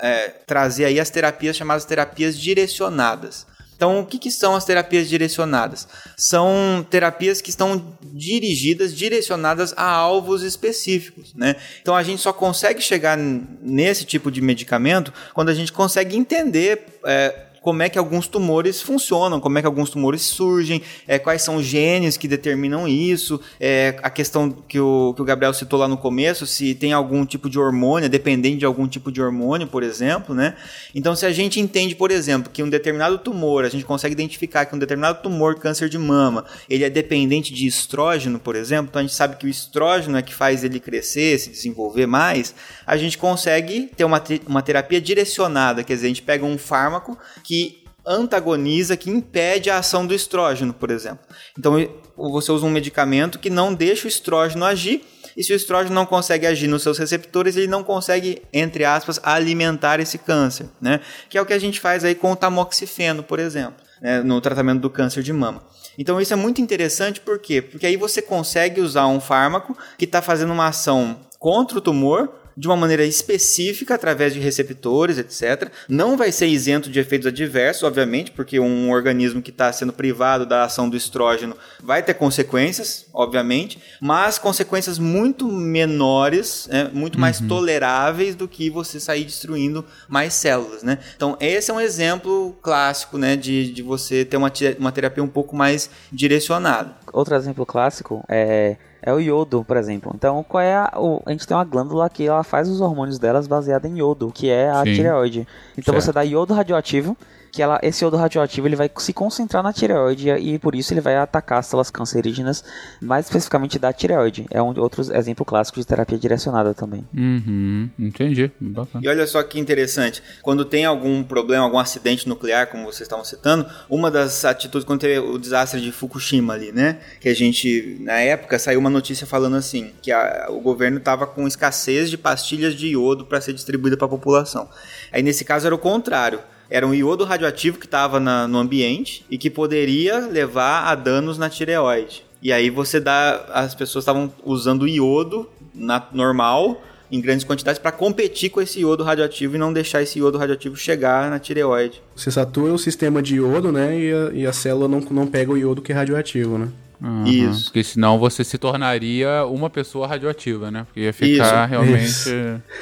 é, trazer aí as terapias chamadas terapias direcionadas. Então, o que, que são as terapias direcionadas? São terapias que estão dirigidas, direcionadas a alvos específicos, né? Então, a gente só consegue chegar nesse tipo de medicamento quando a gente consegue entender é, como é que alguns tumores funcionam, como é que alguns tumores surgem, é, quais são os genes que determinam isso, é, a questão que o, que o Gabriel citou lá no começo, se tem algum tipo de hormônio, dependente de algum tipo de hormônio, por exemplo, né? Então, se a gente entende, por exemplo, que um determinado tumor, a gente consegue identificar que um determinado tumor, câncer de mama, ele é dependente de estrógeno, por exemplo, então a gente sabe que o estrógeno é que faz ele crescer, se desenvolver mais, a gente consegue ter uma, uma terapia direcionada, quer dizer, a gente pega um fármaco que que antagoniza, que impede a ação do estrógeno, por exemplo. Então você usa um medicamento que não deixa o estrógeno agir, e se o estrógeno não consegue agir nos seus receptores, ele não consegue, entre aspas, alimentar esse câncer, né? Que é o que a gente faz aí com o tamoxifeno, por exemplo, né? no tratamento do câncer de mama. Então isso é muito interessante, por quê? Porque aí você consegue usar um fármaco que está fazendo uma ação contra o tumor, de uma maneira específica através de receptores, etc. Não vai ser isento de efeitos adversos, obviamente, porque um organismo que está sendo privado da ação do estrógeno vai ter consequências, obviamente, mas consequências muito menores, né, muito mais uhum. toleráveis do que você sair destruindo mais células, né? Então esse é um exemplo clássico, né, de, de você ter uma, uma terapia um pouco mais direcionada. Outro exemplo clássico é é o iodo, por exemplo. Então, qual é a, o, a gente tem uma glândula que ela faz os hormônios delas baseada em iodo, que é a Sim. tireoide. Então certo. você dá iodo radioativo que ela, esse iodo radioativo ele vai se concentrar na tireoide e por isso ele vai atacar as células cancerígenas, mais especificamente da tireoide. É um outro exemplo clássico de terapia direcionada também. Uhum, entendi. Bacana. E olha só que interessante, quando tem algum problema, algum acidente nuclear, como vocês estavam citando, uma das atitudes quando teve o desastre de Fukushima ali, né, que a gente na época saiu uma notícia falando assim, que a, o governo estava com escassez de pastilhas de iodo para ser distribuída para a população. Aí nesse caso era o contrário era um iodo radioativo que estava no ambiente e que poderia levar a danos na tireoide. E aí você dá. As pessoas estavam usando iodo na, normal em grandes quantidades para competir com esse iodo radioativo e não deixar esse iodo radioativo chegar na tireoide. Você satura o sistema de iodo, né? E a, e a célula não, não pega o iodo que é radioativo, né? Uhum, Isso. Porque senão você se tornaria uma pessoa radioativa, né? Porque ia ficar Isso. realmente. Isso.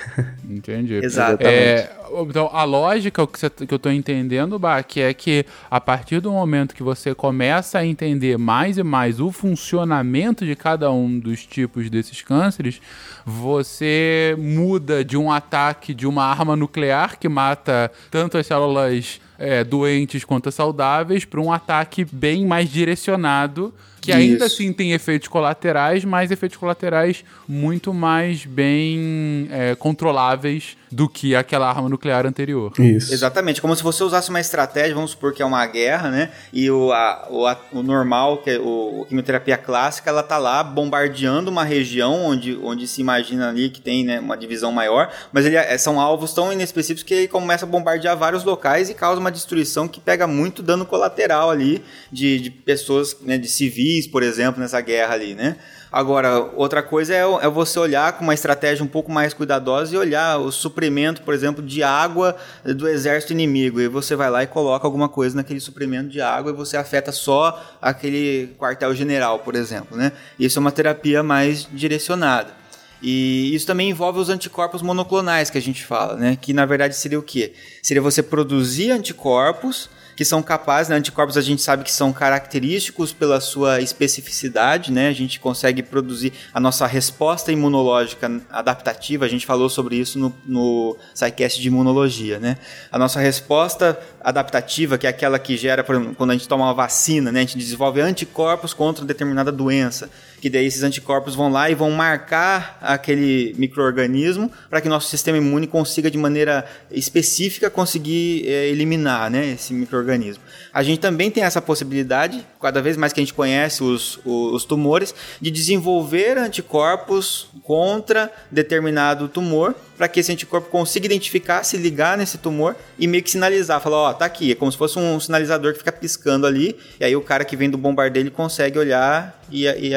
Entendi. Exatamente. É, então, a lógica que, você, que eu estou entendendo, Bach, é que a partir do momento que você começa a entender mais e mais o funcionamento de cada um dos tipos desses cânceres, você muda de um ataque de uma arma nuclear que mata tanto as células é, doentes quanto saudáveis para um ataque bem mais direcionado que ainda Isso. assim tem efeitos colaterais, mas efeitos colaterais muito mais bem é, controláveis do que aquela arma nuclear anterior. Isso. Exatamente, como se você usasse uma estratégia, vamos supor que é uma guerra, né? E o, a, o, a, o normal, que é o, a quimioterapia clássica, ela tá lá bombardeando uma região onde, onde se imagina ali que tem né, uma divisão maior, mas ele, é, são alvos tão inespecíficos que ele começa a bombardear vários locais e causa uma destruição que pega muito dano colateral ali de, de pessoas, né, de civis por exemplo, nessa guerra ali, né? Agora, outra coisa é, é, você olhar com uma estratégia um pouco mais cuidadosa e olhar o suprimento, por exemplo, de água do exército inimigo. E você vai lá e coloca alguma coisa naquele suprimento de água e você afeta só aquele quartel-general, por exemplo, né? Isso é uma terapia mais direcionada. E isso também envolve os anticorpos monoclonais que a gente fala, né? Que na verdade seria o quê? Seria você produzir anticorpos que são capazes, né? anticorpos a gente sabe que são característicos pela sua especificidade, né? A gente consegue produzir a nossa resposta imunológica adaptativa, a gente falou sobre isso no, no SciCast de imunologia, né? A nossa resposta adaptativa, que é aquela que gera, por exemplo, quando a gente toma uma vacina, né? A gente desenvolve anticorpos contra determinada doença que daí esses anticorpos vão lá e vão marcar aquele microorganismo para que nosso sistema imune consiga de maneira específica conseguir é, eliminar, né, esse microorganismo. A gente também tem essa possibilidade, cada vez mais que a gente conhece os, os tumores, de desenvolver anticorpos contra determinado tumor para que esse anticorpo consiga identificar, se ligar nesse tumor e meio que sinalizar, falar, ó, oh, tá aqui, é como se fosse um sinalizador que fica piscando ali, e aí o cara que vem do bombardeio ele consegue olhar e, e,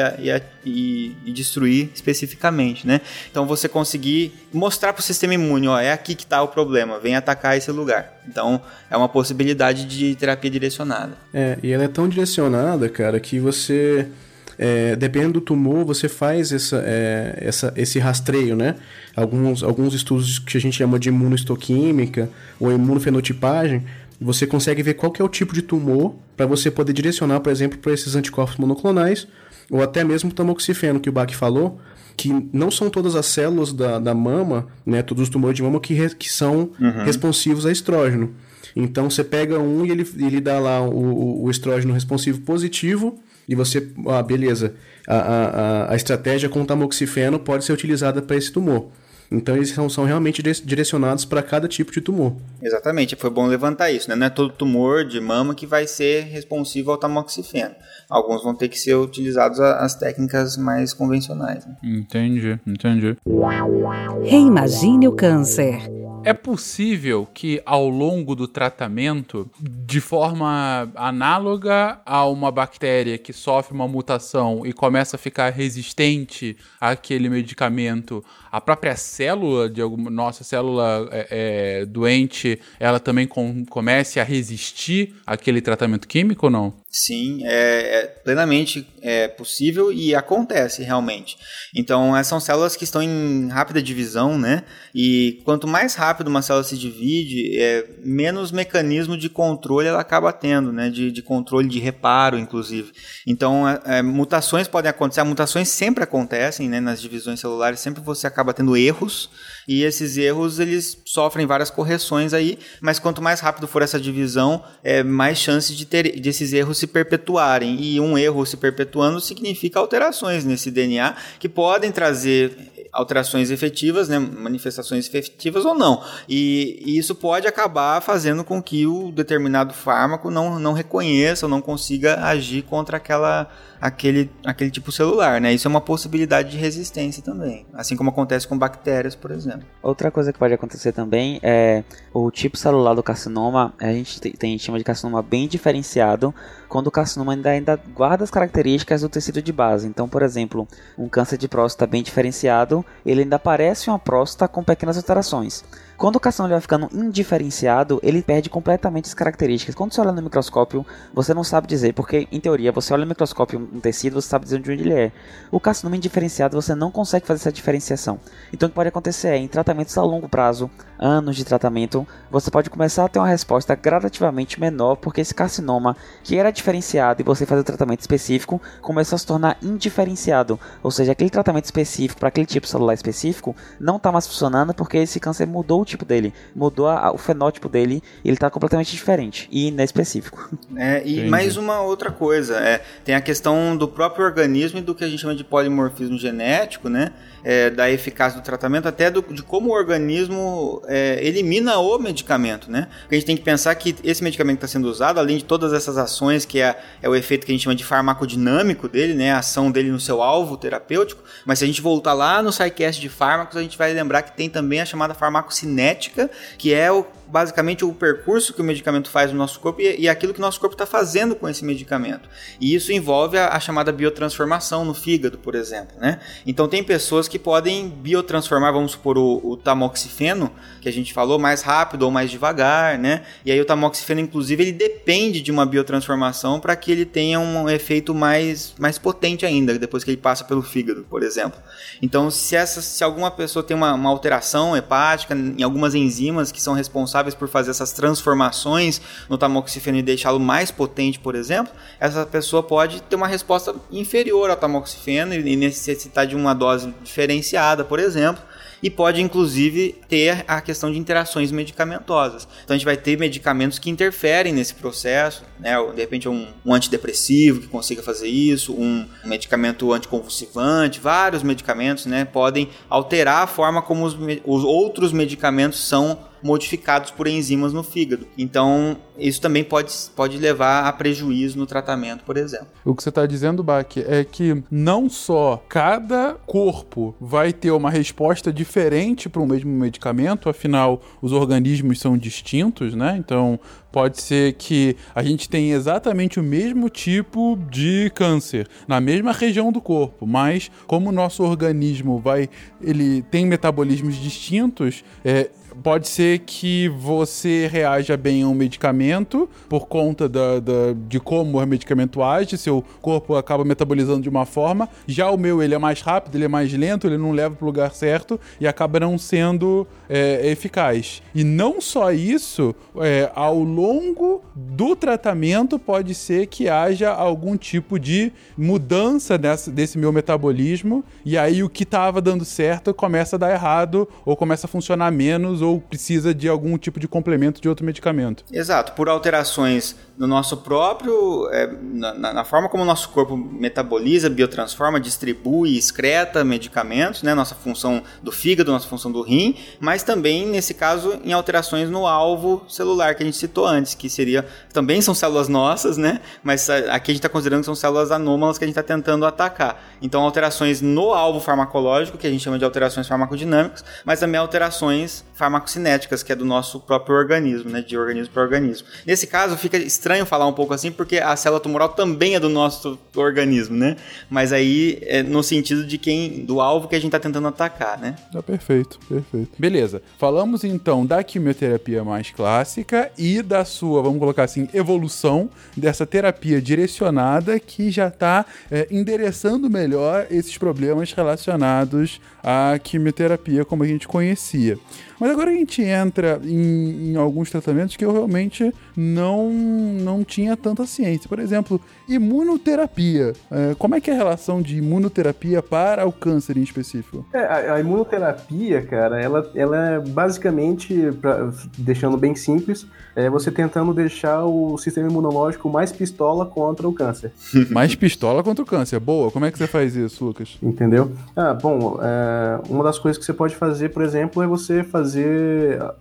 e, e, destruir especificamente, né? Então você conseguir mostrar para o sistema imune, ó, é aqui que está o problema, vem atacar esse lugar. Então é uma possibilidade de terapia direcionada. É, e ela é tão direcionada, cara, que você é, dependendo do tumor, você faz essa, é, essa, esse rastreio, né? Alguns, alguns estudos que a gente chama de imunohistoquímica ou imunofenotipagem, você consegue ver qual é o tipo de tumor para você poder direcionar, por exemplo, para esses anticorpos monoclonais ou até mesmo o tamoxifeno que o Bach falou, que não são todas as células da, da mama, né, todos os tumores de mama que, re, que são uhum. responsivos a estrógeno. Então você pega um e ele, ele dá lá o, o estrógeno responsivo positivo e você, ah, beleza, a, a, a estratégia com tamoxifeno pode ser utilizada para esse tumor. Então eles são, são realmente direcionados para cada tipo de tumor. Exatamente, foi bom levantar isso, né? Não é todo tumor de mama que vai ser responsivo ao tamoxifeno. Alguns vão ter que ser utilizados as técnicas mais convencionais. Né? Entendi, entendi. Reimagine o câncer. É possível que ao longo do tratamento, de forma análoga a uma bactéria que sofre uma mutação e começa a ficar resistente àquele medicamento, a própria célula de alguma nossa célula é, é, doente, ela também com, comece a resistir àquele tratamento químico ou não? Sim, é, é, plenamente é possível e acontece realmente. Então, essas são células que estão em rápida divisão, né? E quanto mais rápido uma célula se divide, é, menos mecanismo de controle ela acaba tendo, né? De, de controle de reparo, inclusive. Então, é, é mutações podem acontecer, mutações sempre acontecem, né? Nas divisões celulares, sempre você acaba tendo erros e esses erros eles sofrem várias correções aí, mas quanto mais rápido for essa divisão, é mais chance de ter desses erros se perpetuarem. E um erro se perpetuando significa alterações nesse DNA que podem trazer alterações efetivas, né, manifestações efetivas ou não. E, e, isso pode acabar fazendo com que o determinado fármaco não, não reconheça ou não consiga agir contra aquela aquele, aquele tipo celular, né? Isso é uma possibilidade de resistência também, assim como acontece com bactérias, por exemplo. Outra coisa que pode acontecer também é o tipo celular do carcinoma, a gente tem, chama de carcinoma bem diferenciado, quando o carcinoma ainda, ainda guarda as características do tecido de base. Então, por exemplo, um câncer de próstata bem diferenciado, ele ainda parece uma próstata com pequenas alterações. Quando o carcinoma vai ficando indiferenciado, ele perde completamente as características. Quando você olha no microscópio, você não sabe dizer, porque em teoria, você olha no microscópio um tecido, você sabe dizer onde ele é. O carcinoma indiferenciado, você não consegue fazer essa diferenciação. Então o que pode acontecer é, em tratamentos a longo prazo, anos de tratamento, você pode começar a ter uma resposta gradativamente menor, porque esse carcinoma, que era diferenciado e você fazer o tratamento específico, começou a se tornar indiferenciado. Ou seja, aquele tratamento específico para aquele tipo celular específico não está mais funcionando porque esse câncer mudou tipo dele, mudou a, o fenótipo dele ele tá completamente diferente e inespecífico. É, e Entendi. mais uma outra coisa, é, tem a questão do próprio organismo e do que a gente chama de polimorfismo genético, né? É, da eficácia do tratamento, até do, de como o organismo é, elimina o medicamento, né? Porque a gente tem que pensar que esse medicamento que está sendo usado, além de todas essas ações, que é, é o efeito que a gente chama de farmacodinâmico dele, né? A ação dele no seu alvo terapêutico, mas se a gente voltar lá no SciCast de fármacos, a gente vai lembrar que tem também a chamada farmacocinética cinética, que é o, basicamente o percurso que o medicamento faz no nosso corpo e, e aquilo que o nosso corpo está fazendo com esse medicamento. E isso envolve a, a, chamada biotransformação no fígado, por exemplo. Né? Então tem pessoas que podem biotransformar, vamos supor, o, o tamoxifeno, que a gente falou, mais rápido ou mais devagar, né? E aí o tamoxifeno, inclusive, ele depende de uma biotransformação para que ele tenha um efeito mais, mais potente ainda, depois que ele passa pelo fígado, por exemplo. Então, se, essa, se alguma pessoa tem uma, uma alteração hepática em algumas enzimas que são responsáveis por fazer essas transformações no tamoxifeno e deixá-lo mais potente, por exemplo, essa pessoa pode ter uma resposta inferior ao tamoxifeno e necessitar de uma dose diferenciada, por exemplo e pode inclusive ter a questão de interações medicamentosas. Então a gente vai ter medicamentos que interferem nesse processo, né? De repente um, um antidepressivo que consiga fazer isso, um medicamento anticonvulsivante, vários medicamentos, né? Podem alterar a forma como os, os outros medicamentos são modificados por enzimas no fígado. Então, isso também pode, pode levar a prejuízo no tratamento, por exemplo. O que você está dizendo, Bach, é que não só cada corpo vai ter uma resposta diferente para o mesmo medicamento, afinal, os organismos são distintos, né? Então, pode ser que a gente tenha exatamente o mesmo tipo de câncer na mesma região do corpo, mas como o nosso organismo vai, ele tem metabolismos distintos, é, pode ser que você reaja bem a um medicamento por conta da, da, de como o medicamento age, seu corpo acaba metabolizando de uma forma. Já o meu, ele é mais rápido, ele é mais lento, ele não leva para o lugar certo e acaba não sendo é, eficaz. E não só isso, é, ao longo do tratamento pode ser que haja algum tipo de mudança desse meu metabolismo e aí o que estava dando certo começa a dar errado ou começa a funcionar menos ou precisa de algum tipo de complemento de outro medicamento. Exato, por alterações no nosso próprio, é, na, na, forma como o nosso corpo metaboliza, biotransforma, distribui, excreta medicamentos, né, nossa função do fígado, nossa função do rim, mas também, nesse caso, em alterações no alvo celular que a gente citou antes, que seria, também são células nossas, né, mas aqui a gente está considerando que são células anômalas que a gente está tentando atacar. Então, alterações no alvo farmacológico, que a gente chama de alterações farmacodinâmicas, mas também alterações farmacocinéticas, que é do nosso próprio organismo, né, de organismo para organismo. Nesse caso, fica estranho falar um pouco assim, porque a célula tumoral também é do nosso organismo, né? Mas aí é no sentido de quem, do alvo que a gente está tentando atacar, né? Tá perfeito, perfeito. Beleza. Falamos então da quimioterapia mais clássica e da sua, vamos colocar assim, evolução dessa terapia direcionada que já está é, endereçando melhor esses problemas relacionados à quimioterapia como a gente conhecia. Mas agora a gente entra em, em, alguns tratamentos que eu realmente não, não tinha tanta ciência. Por exemplo, imunoterapia. É, como é que é a relação de imunoterapia para o câncer em específico? É, a, a imunoterapia, cara, ela, ela é basicamente, pra, deixando bem simples, é você tentando deixar o sistema imunológico mais pistola contra o câncer. mais pistola contra o câncer. Boa. Como é que você faz isso, Lucas? Entendeu? Ah, bom, é, uma das coisas que você pode fazer, por exemplo, é você fazer,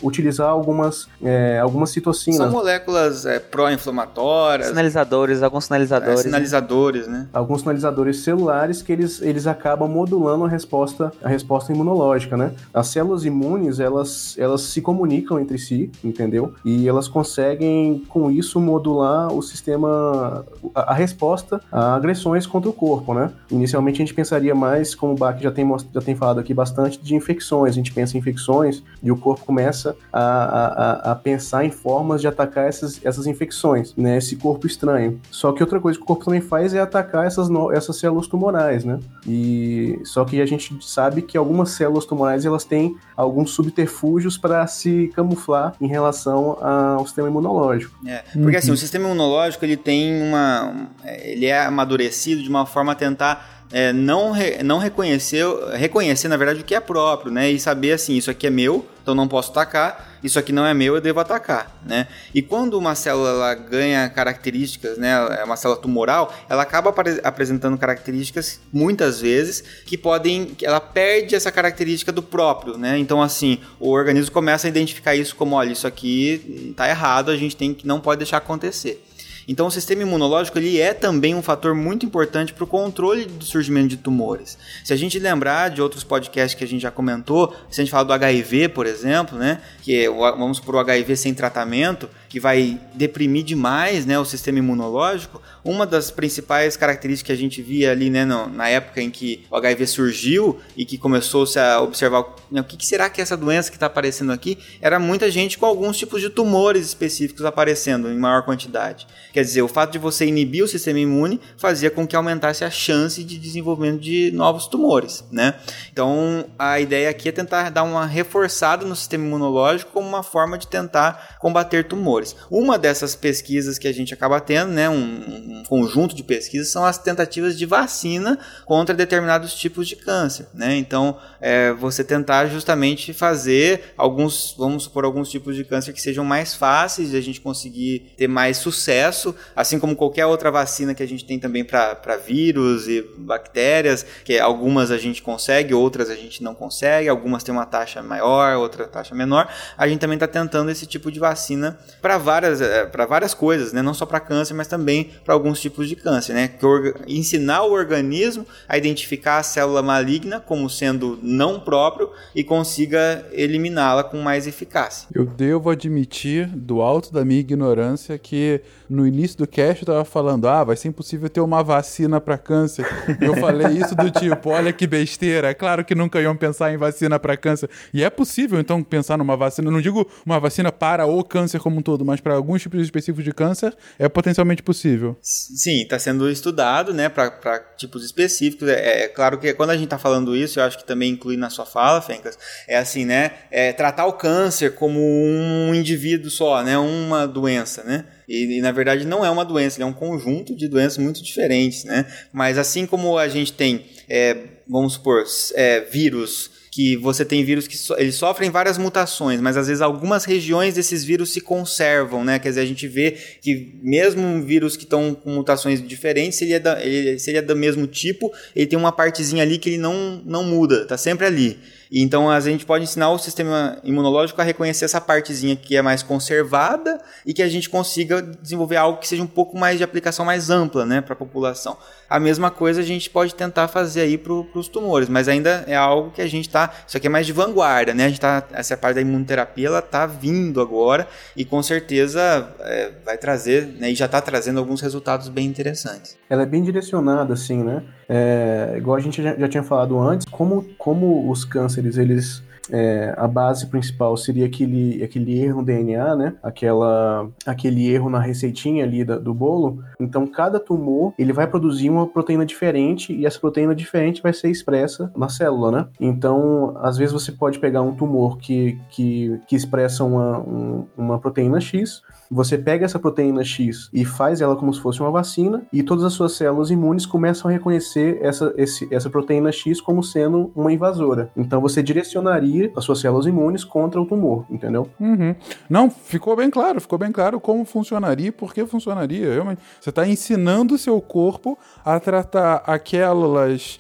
utilizar algumas, é, algumas citocinas. São moléculas é, pró-inflamatórias. Sinalizadores, alguns sinalizadores. É, sinalizadores, né? Alguns sinalizadores celulares que eles, eles acabam modulando a resposta, a resposta imunológica, né? As células imunes, elas, elas se comunicam entre si, entendeu? E elas conseguem, com isso, modular o sistema, a, a resposta a agressões contra o corpo, né? Inicialmente a gente pensaria mais, como o Bach já tem, já tem falado aqui bastante, de infecções. A gente pensa em infecções e o corpo começa a, a, a pensar em formas de atacar essas, essas infecções, né? Esse corpo estranho. Só que outra coisa que o corpo também faz é atacar essas, no, essas células tumorais, né? E só que a gente sabe que algumas células tumorais elas têm alguns subterfúgios para se camuflar em relação ao sistema imunológico. É, porque uhum. assim, o sistema imunológico ele tem uma. Ele é amadurecido de uma forma a tentar é, não, re, não reconhecer, reconhecer na verdade o que é próprio, né? E saber assim, isso aqui é meu, então não posso atacar, isso aqui não é meu, eu devo atacar, né? E quando uma célula ganha características, né, é uma célula tumoral, ela acaba apresentando características muitas vezes que podem, ela perde essa característica do próprio, né? Então assim, o organismo começa a identificar isso como, olha, isso aqui está errado, a gente tem que não pode deixar acontecer. Então o sistema imunológico ele é também um fator muito importante para o controle do surgimento de tumores. Se a gente lembrar de outros podcasts que a gente já comentou, se a gente fala do HIV, por exemplo, né, que é, vamos por o HIV sem tratamento, que vai deprimir demais né, o sistema imunológico, uma das principais características que a gente via ali né, no, na época em que o HIV surgiu e que começou-se a observar né, o que, que, será que é essa doença que está aparecendo aqui, era muita gente com alguns tipos de tumores específicos aparecendo em maior quantidade. Quer dizer, o fato de você inibir o sistema imune fazia com que aumentasse a chance de desenvolvimento de novos tumores. Né? Então, a ideia aqui é tentar dar uma reforçada no sistema imunológico como uma forma de tentar combater tumores. Uma dessas pesquisas que a gente acaba tendo, né, um, um conjunto de pesquisas, são as tentativas de vacina contra determinados tipos de câncer. Né? Então, é, você tentar justamente fazer alguns, vamos supor, alguns tipos de câncer que sejam mais fáceis de a gente conseguir ter mais sucesso processo, assim como qualquer outra vacina que a gente tem também para vírus e bactérias, que algumas a gente consegue, outras a gente não consegue, algumas têm uma taxa maior, outra taxa menor. A gente também está tentando esse tipo de vacina para várias, eh, várias coisas, né? não só para câncer, mas também para alguns tipos de câncer. Né? Que ensinar o organismo a identificar a célula maligna como sendo não próprio e consiga eliminá-la com mais eficácia. Eu devo admitir, do alto da minha ignorância, que no início do cast eu tava falando, ah, vai ser impossível ter uma vacina para câncer. Eu falei isso do tipo, olha que besteira. É claro que nunca iam pensar em vacina para câncer. E é possível, então, pensar numa vacina. Não digo uma vacina para o câncer como um todo, mas para alguns tipos específicos de câncer, é potencialmente possível. Sim, está sendo estudado, né, para tipos específicos. É, é, claro que quando a gente tá falando isso, eu acho que também inclui na sua fala, Fencas, é assim, né, é tratar o câncer como um indivíduo só, né, uma doença, né? E, e, na verdade não é uma doença, ele é um conjunto de doenças muito diferentes, né? Mas assim como a gente tem, é, vamos supor, é, vírus que você tem vírus que so, eles sofrem várias mutações, mas às vezes algumas regiões desses vírus se conservam, né? Quer dizer, a gente vê que mesmo um vírus que estão com mutações diferentes, se ele, é da, ele, se ele é do mesmo tipo, ele tem uma partezinha ali que ele não, não muda, tá sempre ali. Então a gente pode ensinar o sistema imunológico a reconhecer essa partezinha que é mais conservada e que a gente consiga desenvolver algo que seja um pouco mais de aplicação mais ampla, né, para a população. A mesma coisa a gente pode tentar fazer aí para os tumores, mas ainda é algo que a gente está. Isso aqui é mais de vanguarda, né? A gente tá, essa parte da imunoterapia ela está vindo agora e com certeza é, vai trazer, né, e já está trazendo alguns resultados bem interessantes. Ela é bem direcionada, assim, né? É, igual a gente já, já tinha falado antes, como, como os cânceres eles é, a base principal seria aquele, aquele erro no DNA, né? Aquela, aquele erro na receitinha ali da, do bolo. Então, cada tumor ele vai produzir uma proteína diferente e essa proteína diferente vai ser expressa na célula, né? Então, às vezes você pode pegar um tumor que, que, que expressa uma, um, uma proteína X você pega essa proteína X e faz ela como se fosse uma vacina, e todas as suas células imunes começam a reconhecer essa, esse, essa proteína X como sendo uma invasora. Então você direcionaria as suas células imunes contra o tumor, entendeu? Uhum. Não, ficou bem claro, ficou bem claro como funcionaria e por que funcionaria. Realmente. Você está ensinando o seu corpo a tratar aquelas.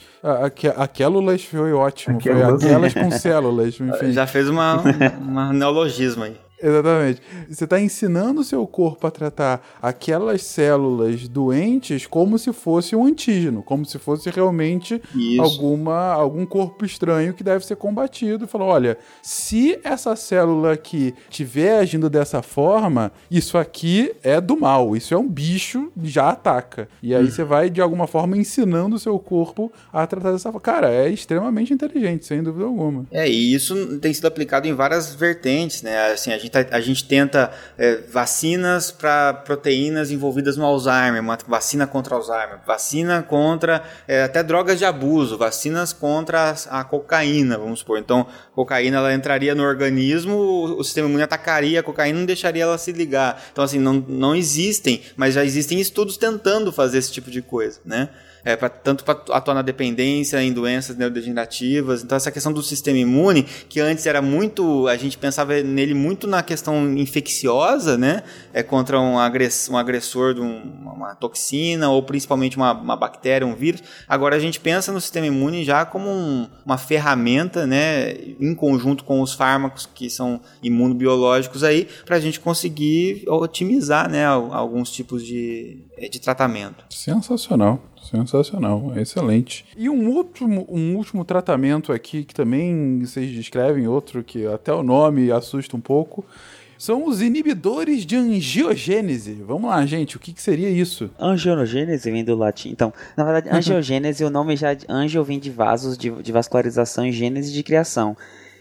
Aquelas foi ótimo. Aquelas. Foi aquelas com células. Enfim. Já fez uma, uma neologismo aí. Exatamente. Você está ensinando o seu corpo a tratar aquelas células doentes como se fosse um antígeno, como se fosse realmente alguma algum corpo estranho que deve ser combatido. E falou: olha, se essa célula aqui estiver agindo dessa forma, isso aqui é do mal, isso é um bicho, já ataca. E aí hum. você vai, de alguma forma, ensinando o seu corpo a tratar dessa forma. Cara, é extremamente inteligente, sem dúvida alguma. É, e isso tem sido aplicado em várias vertentes, né? Assim, a gente gente, tá, a gente tenta é, vacinas para proteínas envolvidas no Alzheimer, uma vacina contra Alzheimer, vacina contra é, até drogas de abuso, vacinas contra a, a, cocaína, vamos supor. Então, cocaína ela entraria no organismo, o, o sistema imune atacaria a cocaína não deixaria ela se ligar. Então, assim, não, não existem, mas já existem estudos tentando fazer esse tipo de coisa, né? É, pra, tanto para atuar na dependência, em doenças neurodegenerativas. Então, essa questão do sistema imune, que antes era muito. A gente pensava nele muito na questão infecciosa, né? É, contra um, agress, um agressor de um, uma toxina, ou principalmente uma, uma, bactéria, um vírus. Agora a gente pensa no sistema imune já como um, uma ferramenta, né? Em conjunto com os fármacos que são imunobiológicos aí, para a gente conseguir otimizar, né? Alguns tipos de, de tratamento. Sensacional. Sensacional, excelente. E um último, um último tratamento aqui que também vocês descrevem, outro que até o nome assusta um pouco, são os inibidores de angiogênese. Vamos lá, gente, o que, que seria isso? Angiogênese vem do latim. Então, na verdade, angiogênese, o nome já angio vem de vasos de, de vascularização e gênese de criação.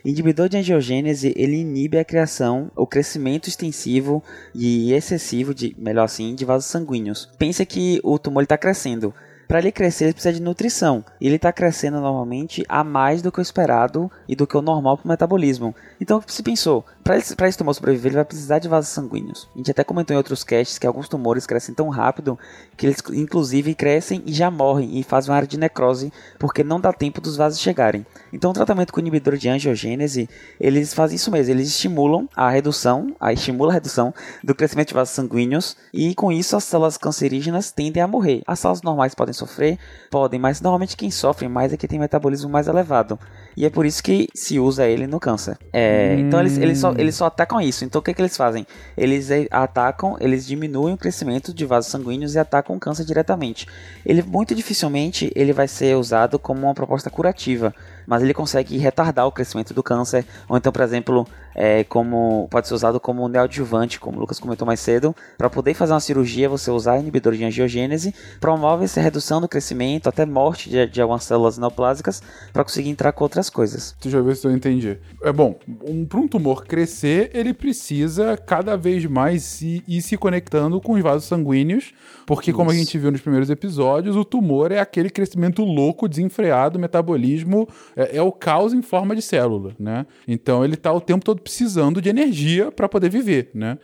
Inibidor de angiogênese, ele inibe a criação, o crescimento extensivo e excessivo, de, melhor assim, de vasos sanguíneos. Pensa que o tumor está crescendo Para ele crescer, ele precisa de nutrição. E ele está crescendo normalmente a mais do que o esperado e do que o normal para o metabolismo. Então, se pensou, para esse tumor sobreviver, ele vai precisar de vasos sanguíneos. A gente até comentou em outros casts que alguns tumores crescem tão rápido que eles, inclusive, crescem e já morrem e fazem uma área de necrose porque não dá tempo dos vasos chegarem. Então, o tratamento com inibidor de angiogênese, eles fazem isso mesmo, eles estimulam a redução, a estimula a redução do crescimento de vasos sanguíneos e com isso as células cancerígenas tendem a morrer. As células normais podem sofrer, podem, mas normalmente quem sofre mais é quem tem metabolismo mais elevado. E é por isso que se usa ele no câncer. É, hum. Então eles, eles, só, eles só atacam isso. Então o que, que eles fazem? Eles é, atacam, eles diminuem o crescimento de vasos sanguíneos e atacam o câncer diretamente. Ele muito dificilmente ele vai ser usado como uma proposta curativa mas ele consegue retardar o crescimento do câncer, ou então, por exemplo, é, como pode ser usado como neoadjuvante, como o Lucas comentou mais cedo, para poder fazer uma cirurgia, você usar inibidor de angiogênese, promove essa redução do crescimento, até morte de, de algumas células neoplásicas, para conseguir entrar com outras coisas. Deixa eu ver se eu entendi. É bom, um, para um tumor crescer, ele precisa cada vez mais se, ir se conectando com os vasos sanguíneos, porque Isso. como a gente viu nos primeiros episódios, o tumor é aquele crescimento louco, desenfreado, metabolismo é, é, o caos em forma de célula, né? Então ele está o tempo todo precisando de energia para poder viver, né?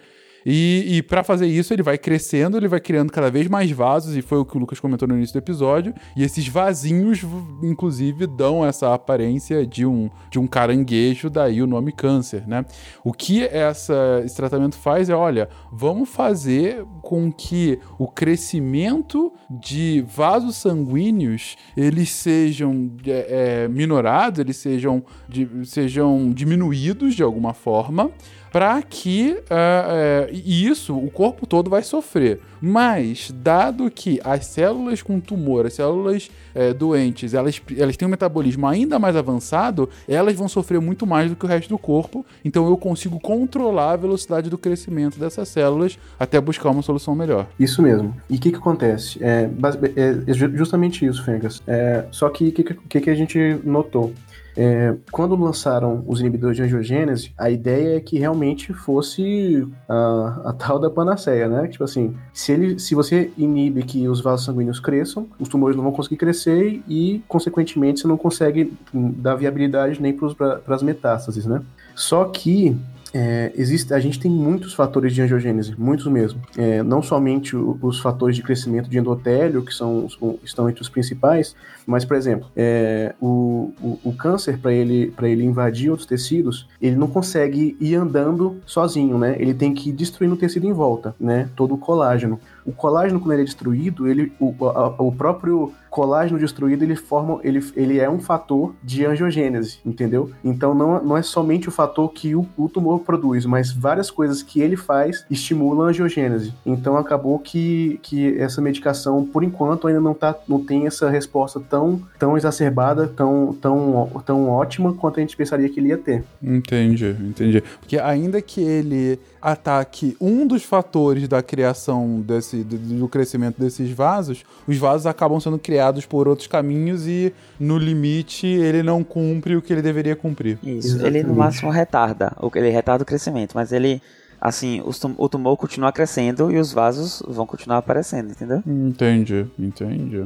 E, e para fazer isso, ele vai crescendo, ele vai criando cada vez mais vasos, e foi o que o Lucas comentou no início do episódio. E esses vasinhos, inclusive, dão essa aparência de um, de um caranguejo, daí o nome câncer, né? O que essa, esse tratamento faz é, olha, vamos fazer com que o crescimento de vasos sanguíneos eles sejam é, é, minorados, eles sejam, de, sejam diminuídos de alguma forma para que uh, uh, isso o corpo todo vai sofrer. Mas, dado que as células com tumor, as células uh, doentes, elas, elas têm um metabolismo ainda mais avançado, elas vão sofrer muito mais do que o resto do corpo. Então, eu consigo controlar a velocidade do crescimento dessas células até buscar uma solução melhor. Isso mesmo. E o que, que acontece? É, é, justamente isso, Fengas. É, só que o que, que, que a gente notou? É, quando lançaram os inibidores de angiogênese, a ideia é que realmente fosse a, a, tal da panaceia, né? Tipo assim, se, ele, se você inibe que os vasos sanguíneos cresçam, os tumores não vão conseguir crescer e, consequentemente, você não consegue dar viabilidade nem para as metástases, né? Só que é, existe, a gente tem muitos fatores de angiogênese, muitos mesmo. É, não somente os fatores de crescimento de endotélio, que são, estão entre os principais, mas, por exemplo, é, o, o, o, câncer, para ele, ele invadir outros tecidos, ele não consegue ir andando sozinho, né? Ele tem que ir destruindo o tecido em volta, né? Todo o colágeno. O colágeno, quando ele é destruído, ele, o, a, o próprio colágeno destruído, ele forma, ele, ele é um fator de angiogênese, entendeu? Então não, não é somente o fator que o, o tumor produz, mas várias coisas que ele faz estimulam a angiogênese. Então acabou que, que essa medicação, por enquanto, ainda não, tá, não tem essa resposta tão, tão exacerbada, tão, tão, tão ótima quanto a gente pensaria que ele ia ter. Entendi, entendi. Porque ainda que ele ataque um dos fatores da criação desse, do crescimento desses vasos, os vasos acabam sendo criados por outros caminhos e, no limite, ele não cumpre o que ele deveria cumprir. Isso, Exatamente. ele no máximo retarda, ele retarda o crescimento, mas ele assim, o tumor continua crescendo e os vasos vão continuar aparecendo, entendeu? Entendi, entendi.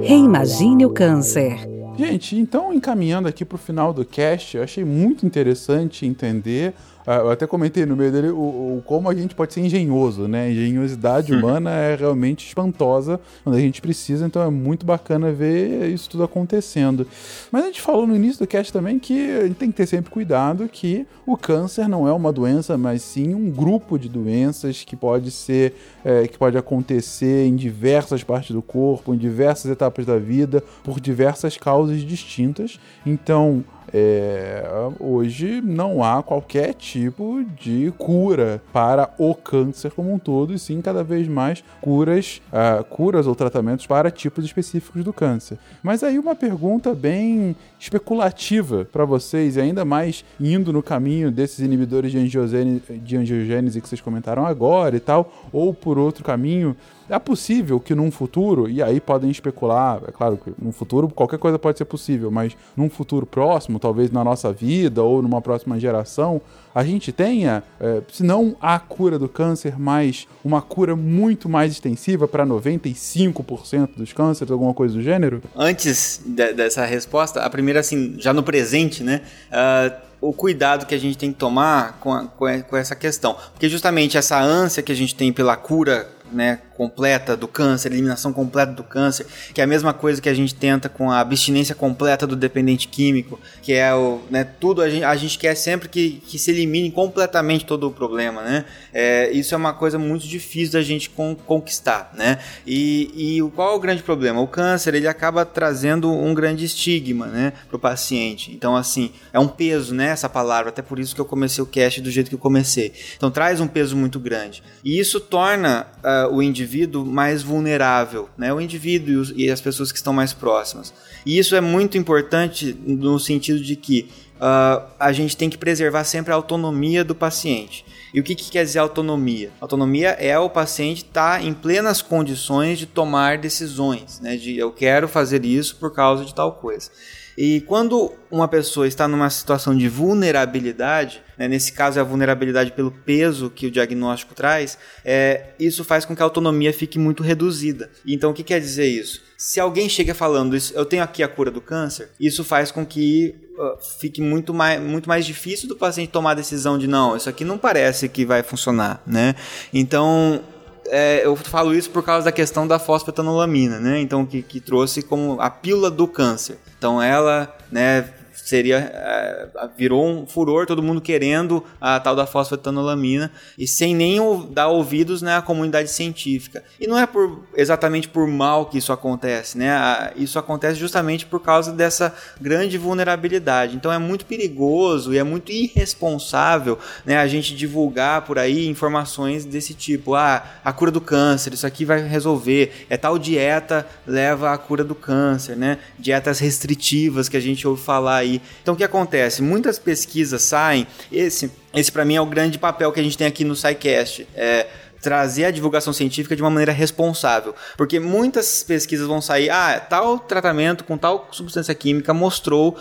Reimagine o câncer. Gente, então encaminhando aqui para o final do cast, eu achei muito interessante entender eu até comentei no meio dele o, o, como a gente pode ser engenhoso, né? A engenhosidade humana é realmente espantosa quando a gente precisa, então é muito bacana ver isso tudo acontecendo. Mas a gente falou no início do cast também que a gente tem que ter sempre cuidado que o câncer não é uma doença, mas sim um grupo de doenças que pode ser, é, que pode acontecer em diversas partes do corpo, em diversas etapas da vida, por diversas causas distintas. Então, é, hoje não há qualquer tipo de cura para o câncer como um todo, e sim cada vez mais curas, uh, curas ou tratamentos para tipos específicos do câncer. Mas aí uma pergunta bem especulativa para vocês, e ainda mais indo no caminho desses inibidores de angiogênese, de angiogênese que vocês comentaram agora e tal, ou por outro caminho. É possível que num futuro, e aí podem especular, é claro que num futuro qualquer coisa pode ser possível, mas num futuro próximo, talvez na nossa vida ou numa próxima geração, a gente tenha, é, se não a cura do câncer, mas uma cura muito mais extensiva para 95% dos cânceres, alguma coisa do gênero? Antes de, dessa resposta, a primeira, assim, já no presente, né? Uh, o cuidado que a gente tem que tomar com, a, com essa questão. Porque justamente essa ânsia que a gente tem pela cura né, completa do câncer, eliminação completa do câncer, que é a mesma coisa que a gente tenta com a abstinência completa do dependente químico, que é o, né, tudo a gente, a gente quer sempre que, que se elimine completamente todo o problema, né? É, isso é uma coisa muito difícil da gente con conquistar, né? E, e qual é o grande problema? O câncer ele acaba trazendo um grande estigma, né, para o paciente. Então assim é um peso, né, essa palavra. Até por isso que eu comecei o cast do jeito que eu comecei. Então traz um peso muito grande e isso torna uh, o indivíduo indivíduo mais vulnerável, né? o indivíduo e, as pessoas que estão mais próximas. E isso é muito importante no sentido de que uh, a gente tem que preservar sempre a autonomia do paciente. E o que, que quer dizer autonomia? Autonomia é o paciente estar tá em plenas condições de tomar decisões, né? de eu quero fazer isso por causa de tal coisa. E quando uma pessoa está numa situação de vulnerabilidade, né, nesse caso é a vulnerabilidade pelo peso que o diagnóstico traz, é, isso faz com que a autonomia fique muito reduzida. Então, o que quer dizer isso? Se alguém chega falando isso, eu tenho aqui a cura do câncer, isso faz com que uh, fique muito mais, muito mais difícil do paciente tomar a decisão de não, isso aqui não parece que vai funcionar, né? Então, é, eu falo isso por causa da questão da fosfetanolamina, né? Então, que, que trouxe como a pílula do câncer. Então, ela, né, seria é, virou um furor, todo mundo querendo a tal da fosfetanolamina e sem nem dar ouvidos né, à comunidade científica. E não é por, exatamente por mal que isso acontece, né? Isso acontece justamente por causa dessa grande vulnerabilidade. Então é muito perigoso e é muito irresponsável né, a gente divulgar por aí informações desse tipo. Ah, a cura do câncer, isso aqui vai resolver. É tal dieta leva à cura do câncer, né? Dietas restritivas que a gente ouve falar aí Então o que acontece? Muitas pesquisas saem, esse, esse para mim é o grande papel que a gente tem aqui no SciCast. É, trazer a divulgação científica de uma maneira responsável. Porque muitas pesquisas vão sair, ah, tal tratamento com tal substância química mostrou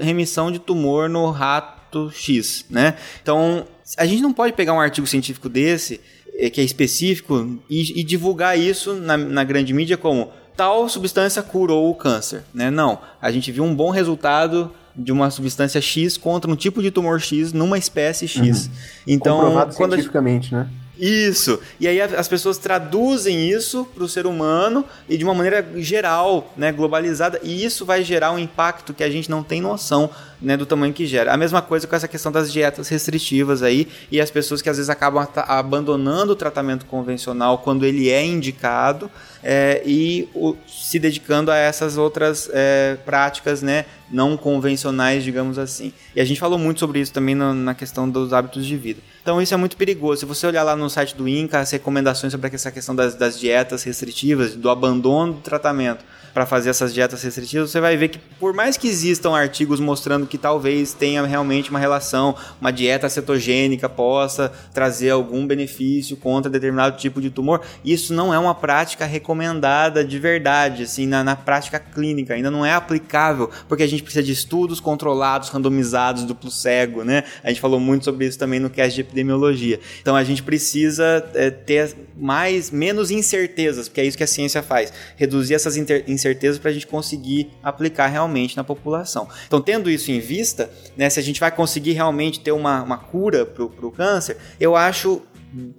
remissão de tumor no rato X, né? Então, a gente não pode pegar um artigo científico desse, eh, que é específico, e, e divulgar isso na, na grande mídia como tal substância curou o câncer, né? Não, a gente viu um bom resultado de uma substância X contra um tipo de tumor X numa espécie X. Uhum. Então, Comprovado quando cientificamente, a... né? Isso. E aí as pessoas traduzem isso para o ser humano e de uma maneira geral, né, globalizada, e isso vai gerar um impacto que a gente não tem noção né, do tamanho que gera. A mesma coisa com essa questão das dietas restritivas aí e as pessoas que às vezes acabam abandonando o tratamento convencional quando ele é indicado é, e o, se dedicando a essas outras é, práticas né, não convencionais, digamos assim. E a gente falou muito sobre isso também na, na questão dos hábitos de vida. Então isso é muito perigoso. Se você olhar lá no site do INCA, as recomendações sobre essa questão das, das dietas restritivas, do abandono do tratamento, para fazer essas dietas restritivas, você vai ver que por mais que existam artigos mostrando que talvez tenha realmente uma relação, uma dieta cetogênica possa trazer algum benefício contra determinado tipo de tumor, isso não é uma prática recomendada de verdade, assim, na, na prática clínica, ainda não é aplicável, porque a gente precisa de estudos controlados, randomizados, duplo cego, né? A gente falou muito sobre isso também no cast de epidemiologia. Então a gente precisa é, ter mais, menos incertezas, porque é isso que a ciência faz, reduzir essas incertezas incertezas para a gente conseguir aplicar realmente na população. Então, tendo isso em vista, né, se a gente vai conseguir realmente ter uma, uma cura para o câncer, eu acho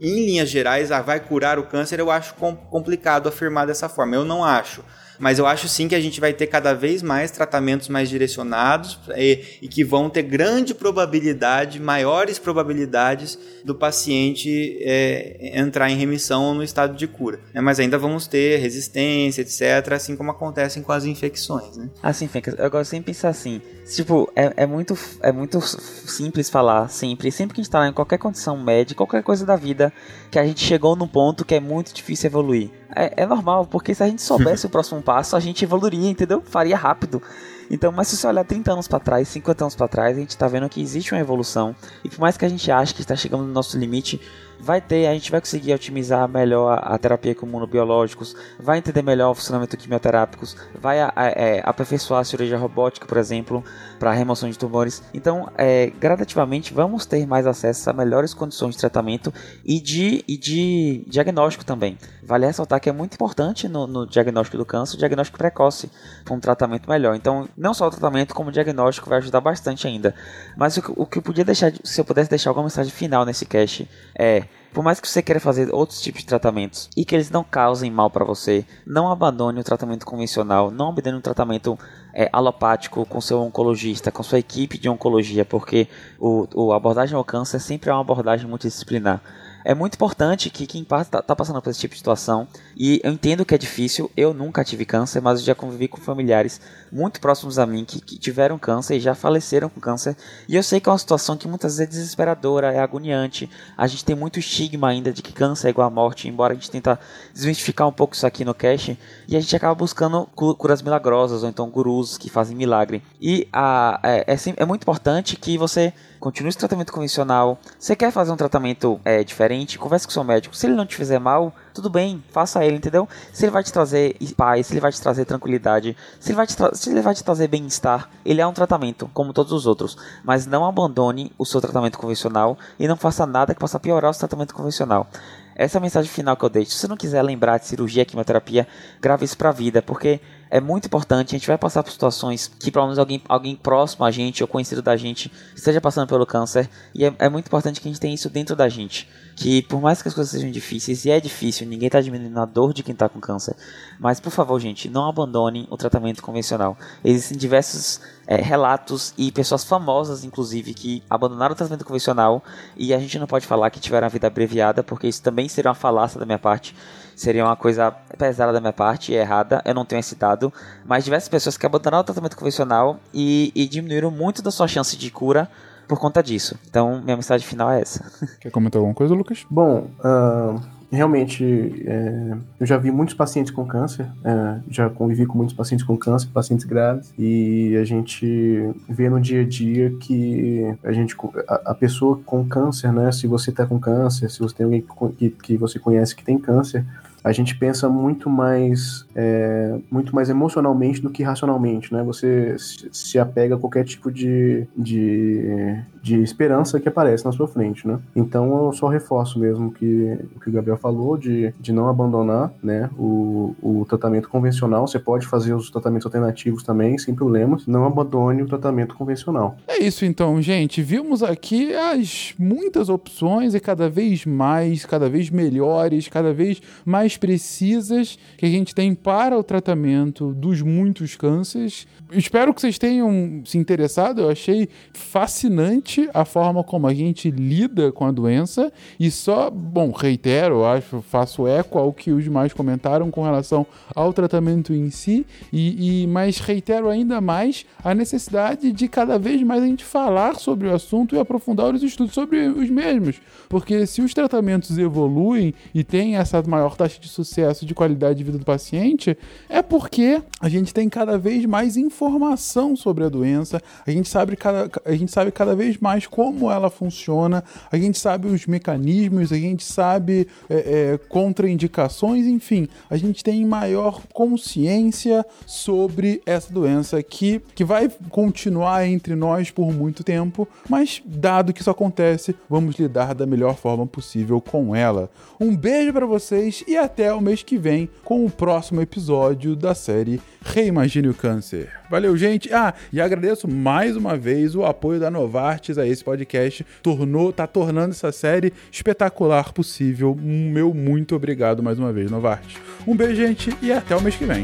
em linhas gerais, ah, vai curar o câncer, eu acho complicado afirmar dessa forma. Eu não acho. Mas eu acho sim que a gente vai ter cada vez mais tratamentos mais direcionados e, e que vão ter grande probabilidade, maiores probabilidades do paciente é, entrar em remissão ou no estado de cura. Né? Mas ainda vamos ter resistência, etc., assim como acontecem com as infecções. Né? Assim, Fencas, eu gosto sempre de pensar assim. Tipo, é, é, muito, é muito simples falar sempre. Sempre que a gente tá em qualquer condição médica, qualquer coisa da vida, que a gente chegou num ponto que é muito difícil evoluir. É, é normal, porque se a gente soubesse o próximo passo, a gente evoluiria, entendeu? Faria rápido. Então, mas se você olhar 30 anos para trás, 50 anos para trás, a gente está vendo que existe uma evolução. E por mais que a gente ache que está chegando no nosso limite, vai ter, a gente vai conseguir otimizar melhor a, terapia com imunobiológicos, vai entender melhor o funcionamento quimioterápicos, vai a, a, é, aperfeiçoar a cirurgia robótica, por exemplo, para remoção de tumores. Então, é, gradativamente, vamos ter mais acesso a melhores condições de tratamento e de, e de diagnóstico também. Vale ressaltar que é muito importante no, no diagnóstico do câncer, diagnóstico precoce, com um tratamento melhor. Então, não só o tratamento, como o diagnóstico vai ajudar bastante ainda. Mas o, o que eu podia deixar, se eu pudesse deixar alguma mensagem final nesse cast, é por mais que você queira fazer outros tipos de tratamentos e que eles não causem mal para você, não abandone o tratamento convencional, não abandone o tratamento é, alopático com seu oncologista, com sua equipe de oncologia, porque o, o abordagem ao câncer sempre é uma abordagem multidisciplinar é muito importante que quem está tá passando por esse tipo de situação, e eu entendo que é difícil, eu nunca tive câncer, mas eu já convivi com familiares muito próximos a mim que, que tiveram câncer e já faleceram com câncer, e eu sei que é uma situação que muitas vezes é desesperadora, é agoniante, a gente tem muito estigma ainda de que câncer é igual à morte, embora a gente tenta desmistificar um pouco isso aqui no cache, e a gente acaba buscando curas milagrosas, ou então gurus que fazem milagre. E a, é, é, é muito importante que você continue esse tratamento convencional. Você quer fazer um tratamento é, diferente? Converse com seu médico. Se ele não te fizer mal, tudo bem, faça ele, entendeu? Se ele vai te trazer paz, se ele vai te trazer tranquilidade, se ele vai te, se ele vai te trazer bem-estar, ele é um tratamento, como todos os outros. Mas não abandone o seu tratamento convencional e não faça nada que possa piorar o seu tratamento convencional. Essa é a mensagem final que eu deixo. Se você não quiser lembrar de cirurgia, quimioterapia, grave isso pra vida, porque é muito importante. A gente vai passar por situações que, pelo menos, alguém, alguém próximo a gente ou conhecido da gente esteja passando pelo câncer. E é, é muito importante que a gente tenha isso dentro da gente. Que, por mais que as coisas sejam difíceis, e é difícil, ninguém está diminuindo a dor de quem está com câncer. Mas, por favor, gente, não abandonem o tratamento convencional. Existem diversos é, relatos e pessoas famosas, inclusive, que abandonaram o tratamento convencional. E a gente não pode falar que tiveram a vida abreviada, porque isso também seria uma falácia da minha parte seria uma coisa pesada da minha parte errada, eu não tenho esse dado, mas diversas pessoas que abandonaram o tratamento convencional e, e diminuíram muito da sua chance de cura por conta disso. Então, minha mensagem final é essa. Quer comentar alguma coisa, Lucas? Bom, uh, realmente, é, eu já vi muitos pacientes com câncer, é, já convivi com muitos pacientes com câncer, pacientes graves, e a gente vê no dia a dia que a gente, a, a pessoa com câncer, né, se você está com câncer, se você tem alguém que, que você conhece que tem câncer, a gente pensa muito mais é, muito mais emocionalmente do que racionalmente, né? Você se apega a qualquer tipo de, de, de esperança que aparece na sua frente, né? Então eu só reforço mesmo que, o que o Gabriel falou de, de não abandonar né, o, o tratamento convencional. Você pode fazer os tratamentos alternativos também, sem problemas. Não abandone o tratamento convencional. É isso então, gente. Vimos aqui as muitas opções e cada vez mais, cada vez melhores, cada vez mais precisas que a gente tem para o tratamento dos muitos cânceres. Espero que vocês tenham se interessado. Eu achei fascinante a forma como a gente lida com a doença e só, bom, reitero, acho, faço eco ao que os demais comentaram com relação ao tratamento em si e, e mas reitero ainda mais a necessidade de cada vez mais a gente falar sobre o assunto e aprofundar os estudos sobre os mesmos, porque se os tratamentos evoluem e tem essa maior taxa de sucesso de qualidade de vida do paciente, é porque a gente tem cada vez mais informação sobre a doença, a gente sabe cada, a gente sabe cada vez mais como ela funciona, a gente sabe os mecanismos, a gente sabe é, é, contraindicações, enfim, a gente tem maior consciência sobre essa doença que, que vai continuar entre nós por muito tempo, mas dado que isso acontece, vamos lidar da melhor forma possível com ela. Um beijo para vocês e até o mês que vem com o próximo episódio da série Reimagine o Câncer. Valeu, gente. Ah, e agradeço mais uma vez o apoio da Novartis a esse podcast. Tornou, tá tornando essa série espetacular possível. Meu muito obrigado mais uma vez, Novartis. Um beijo, gente, e até o mês que vem.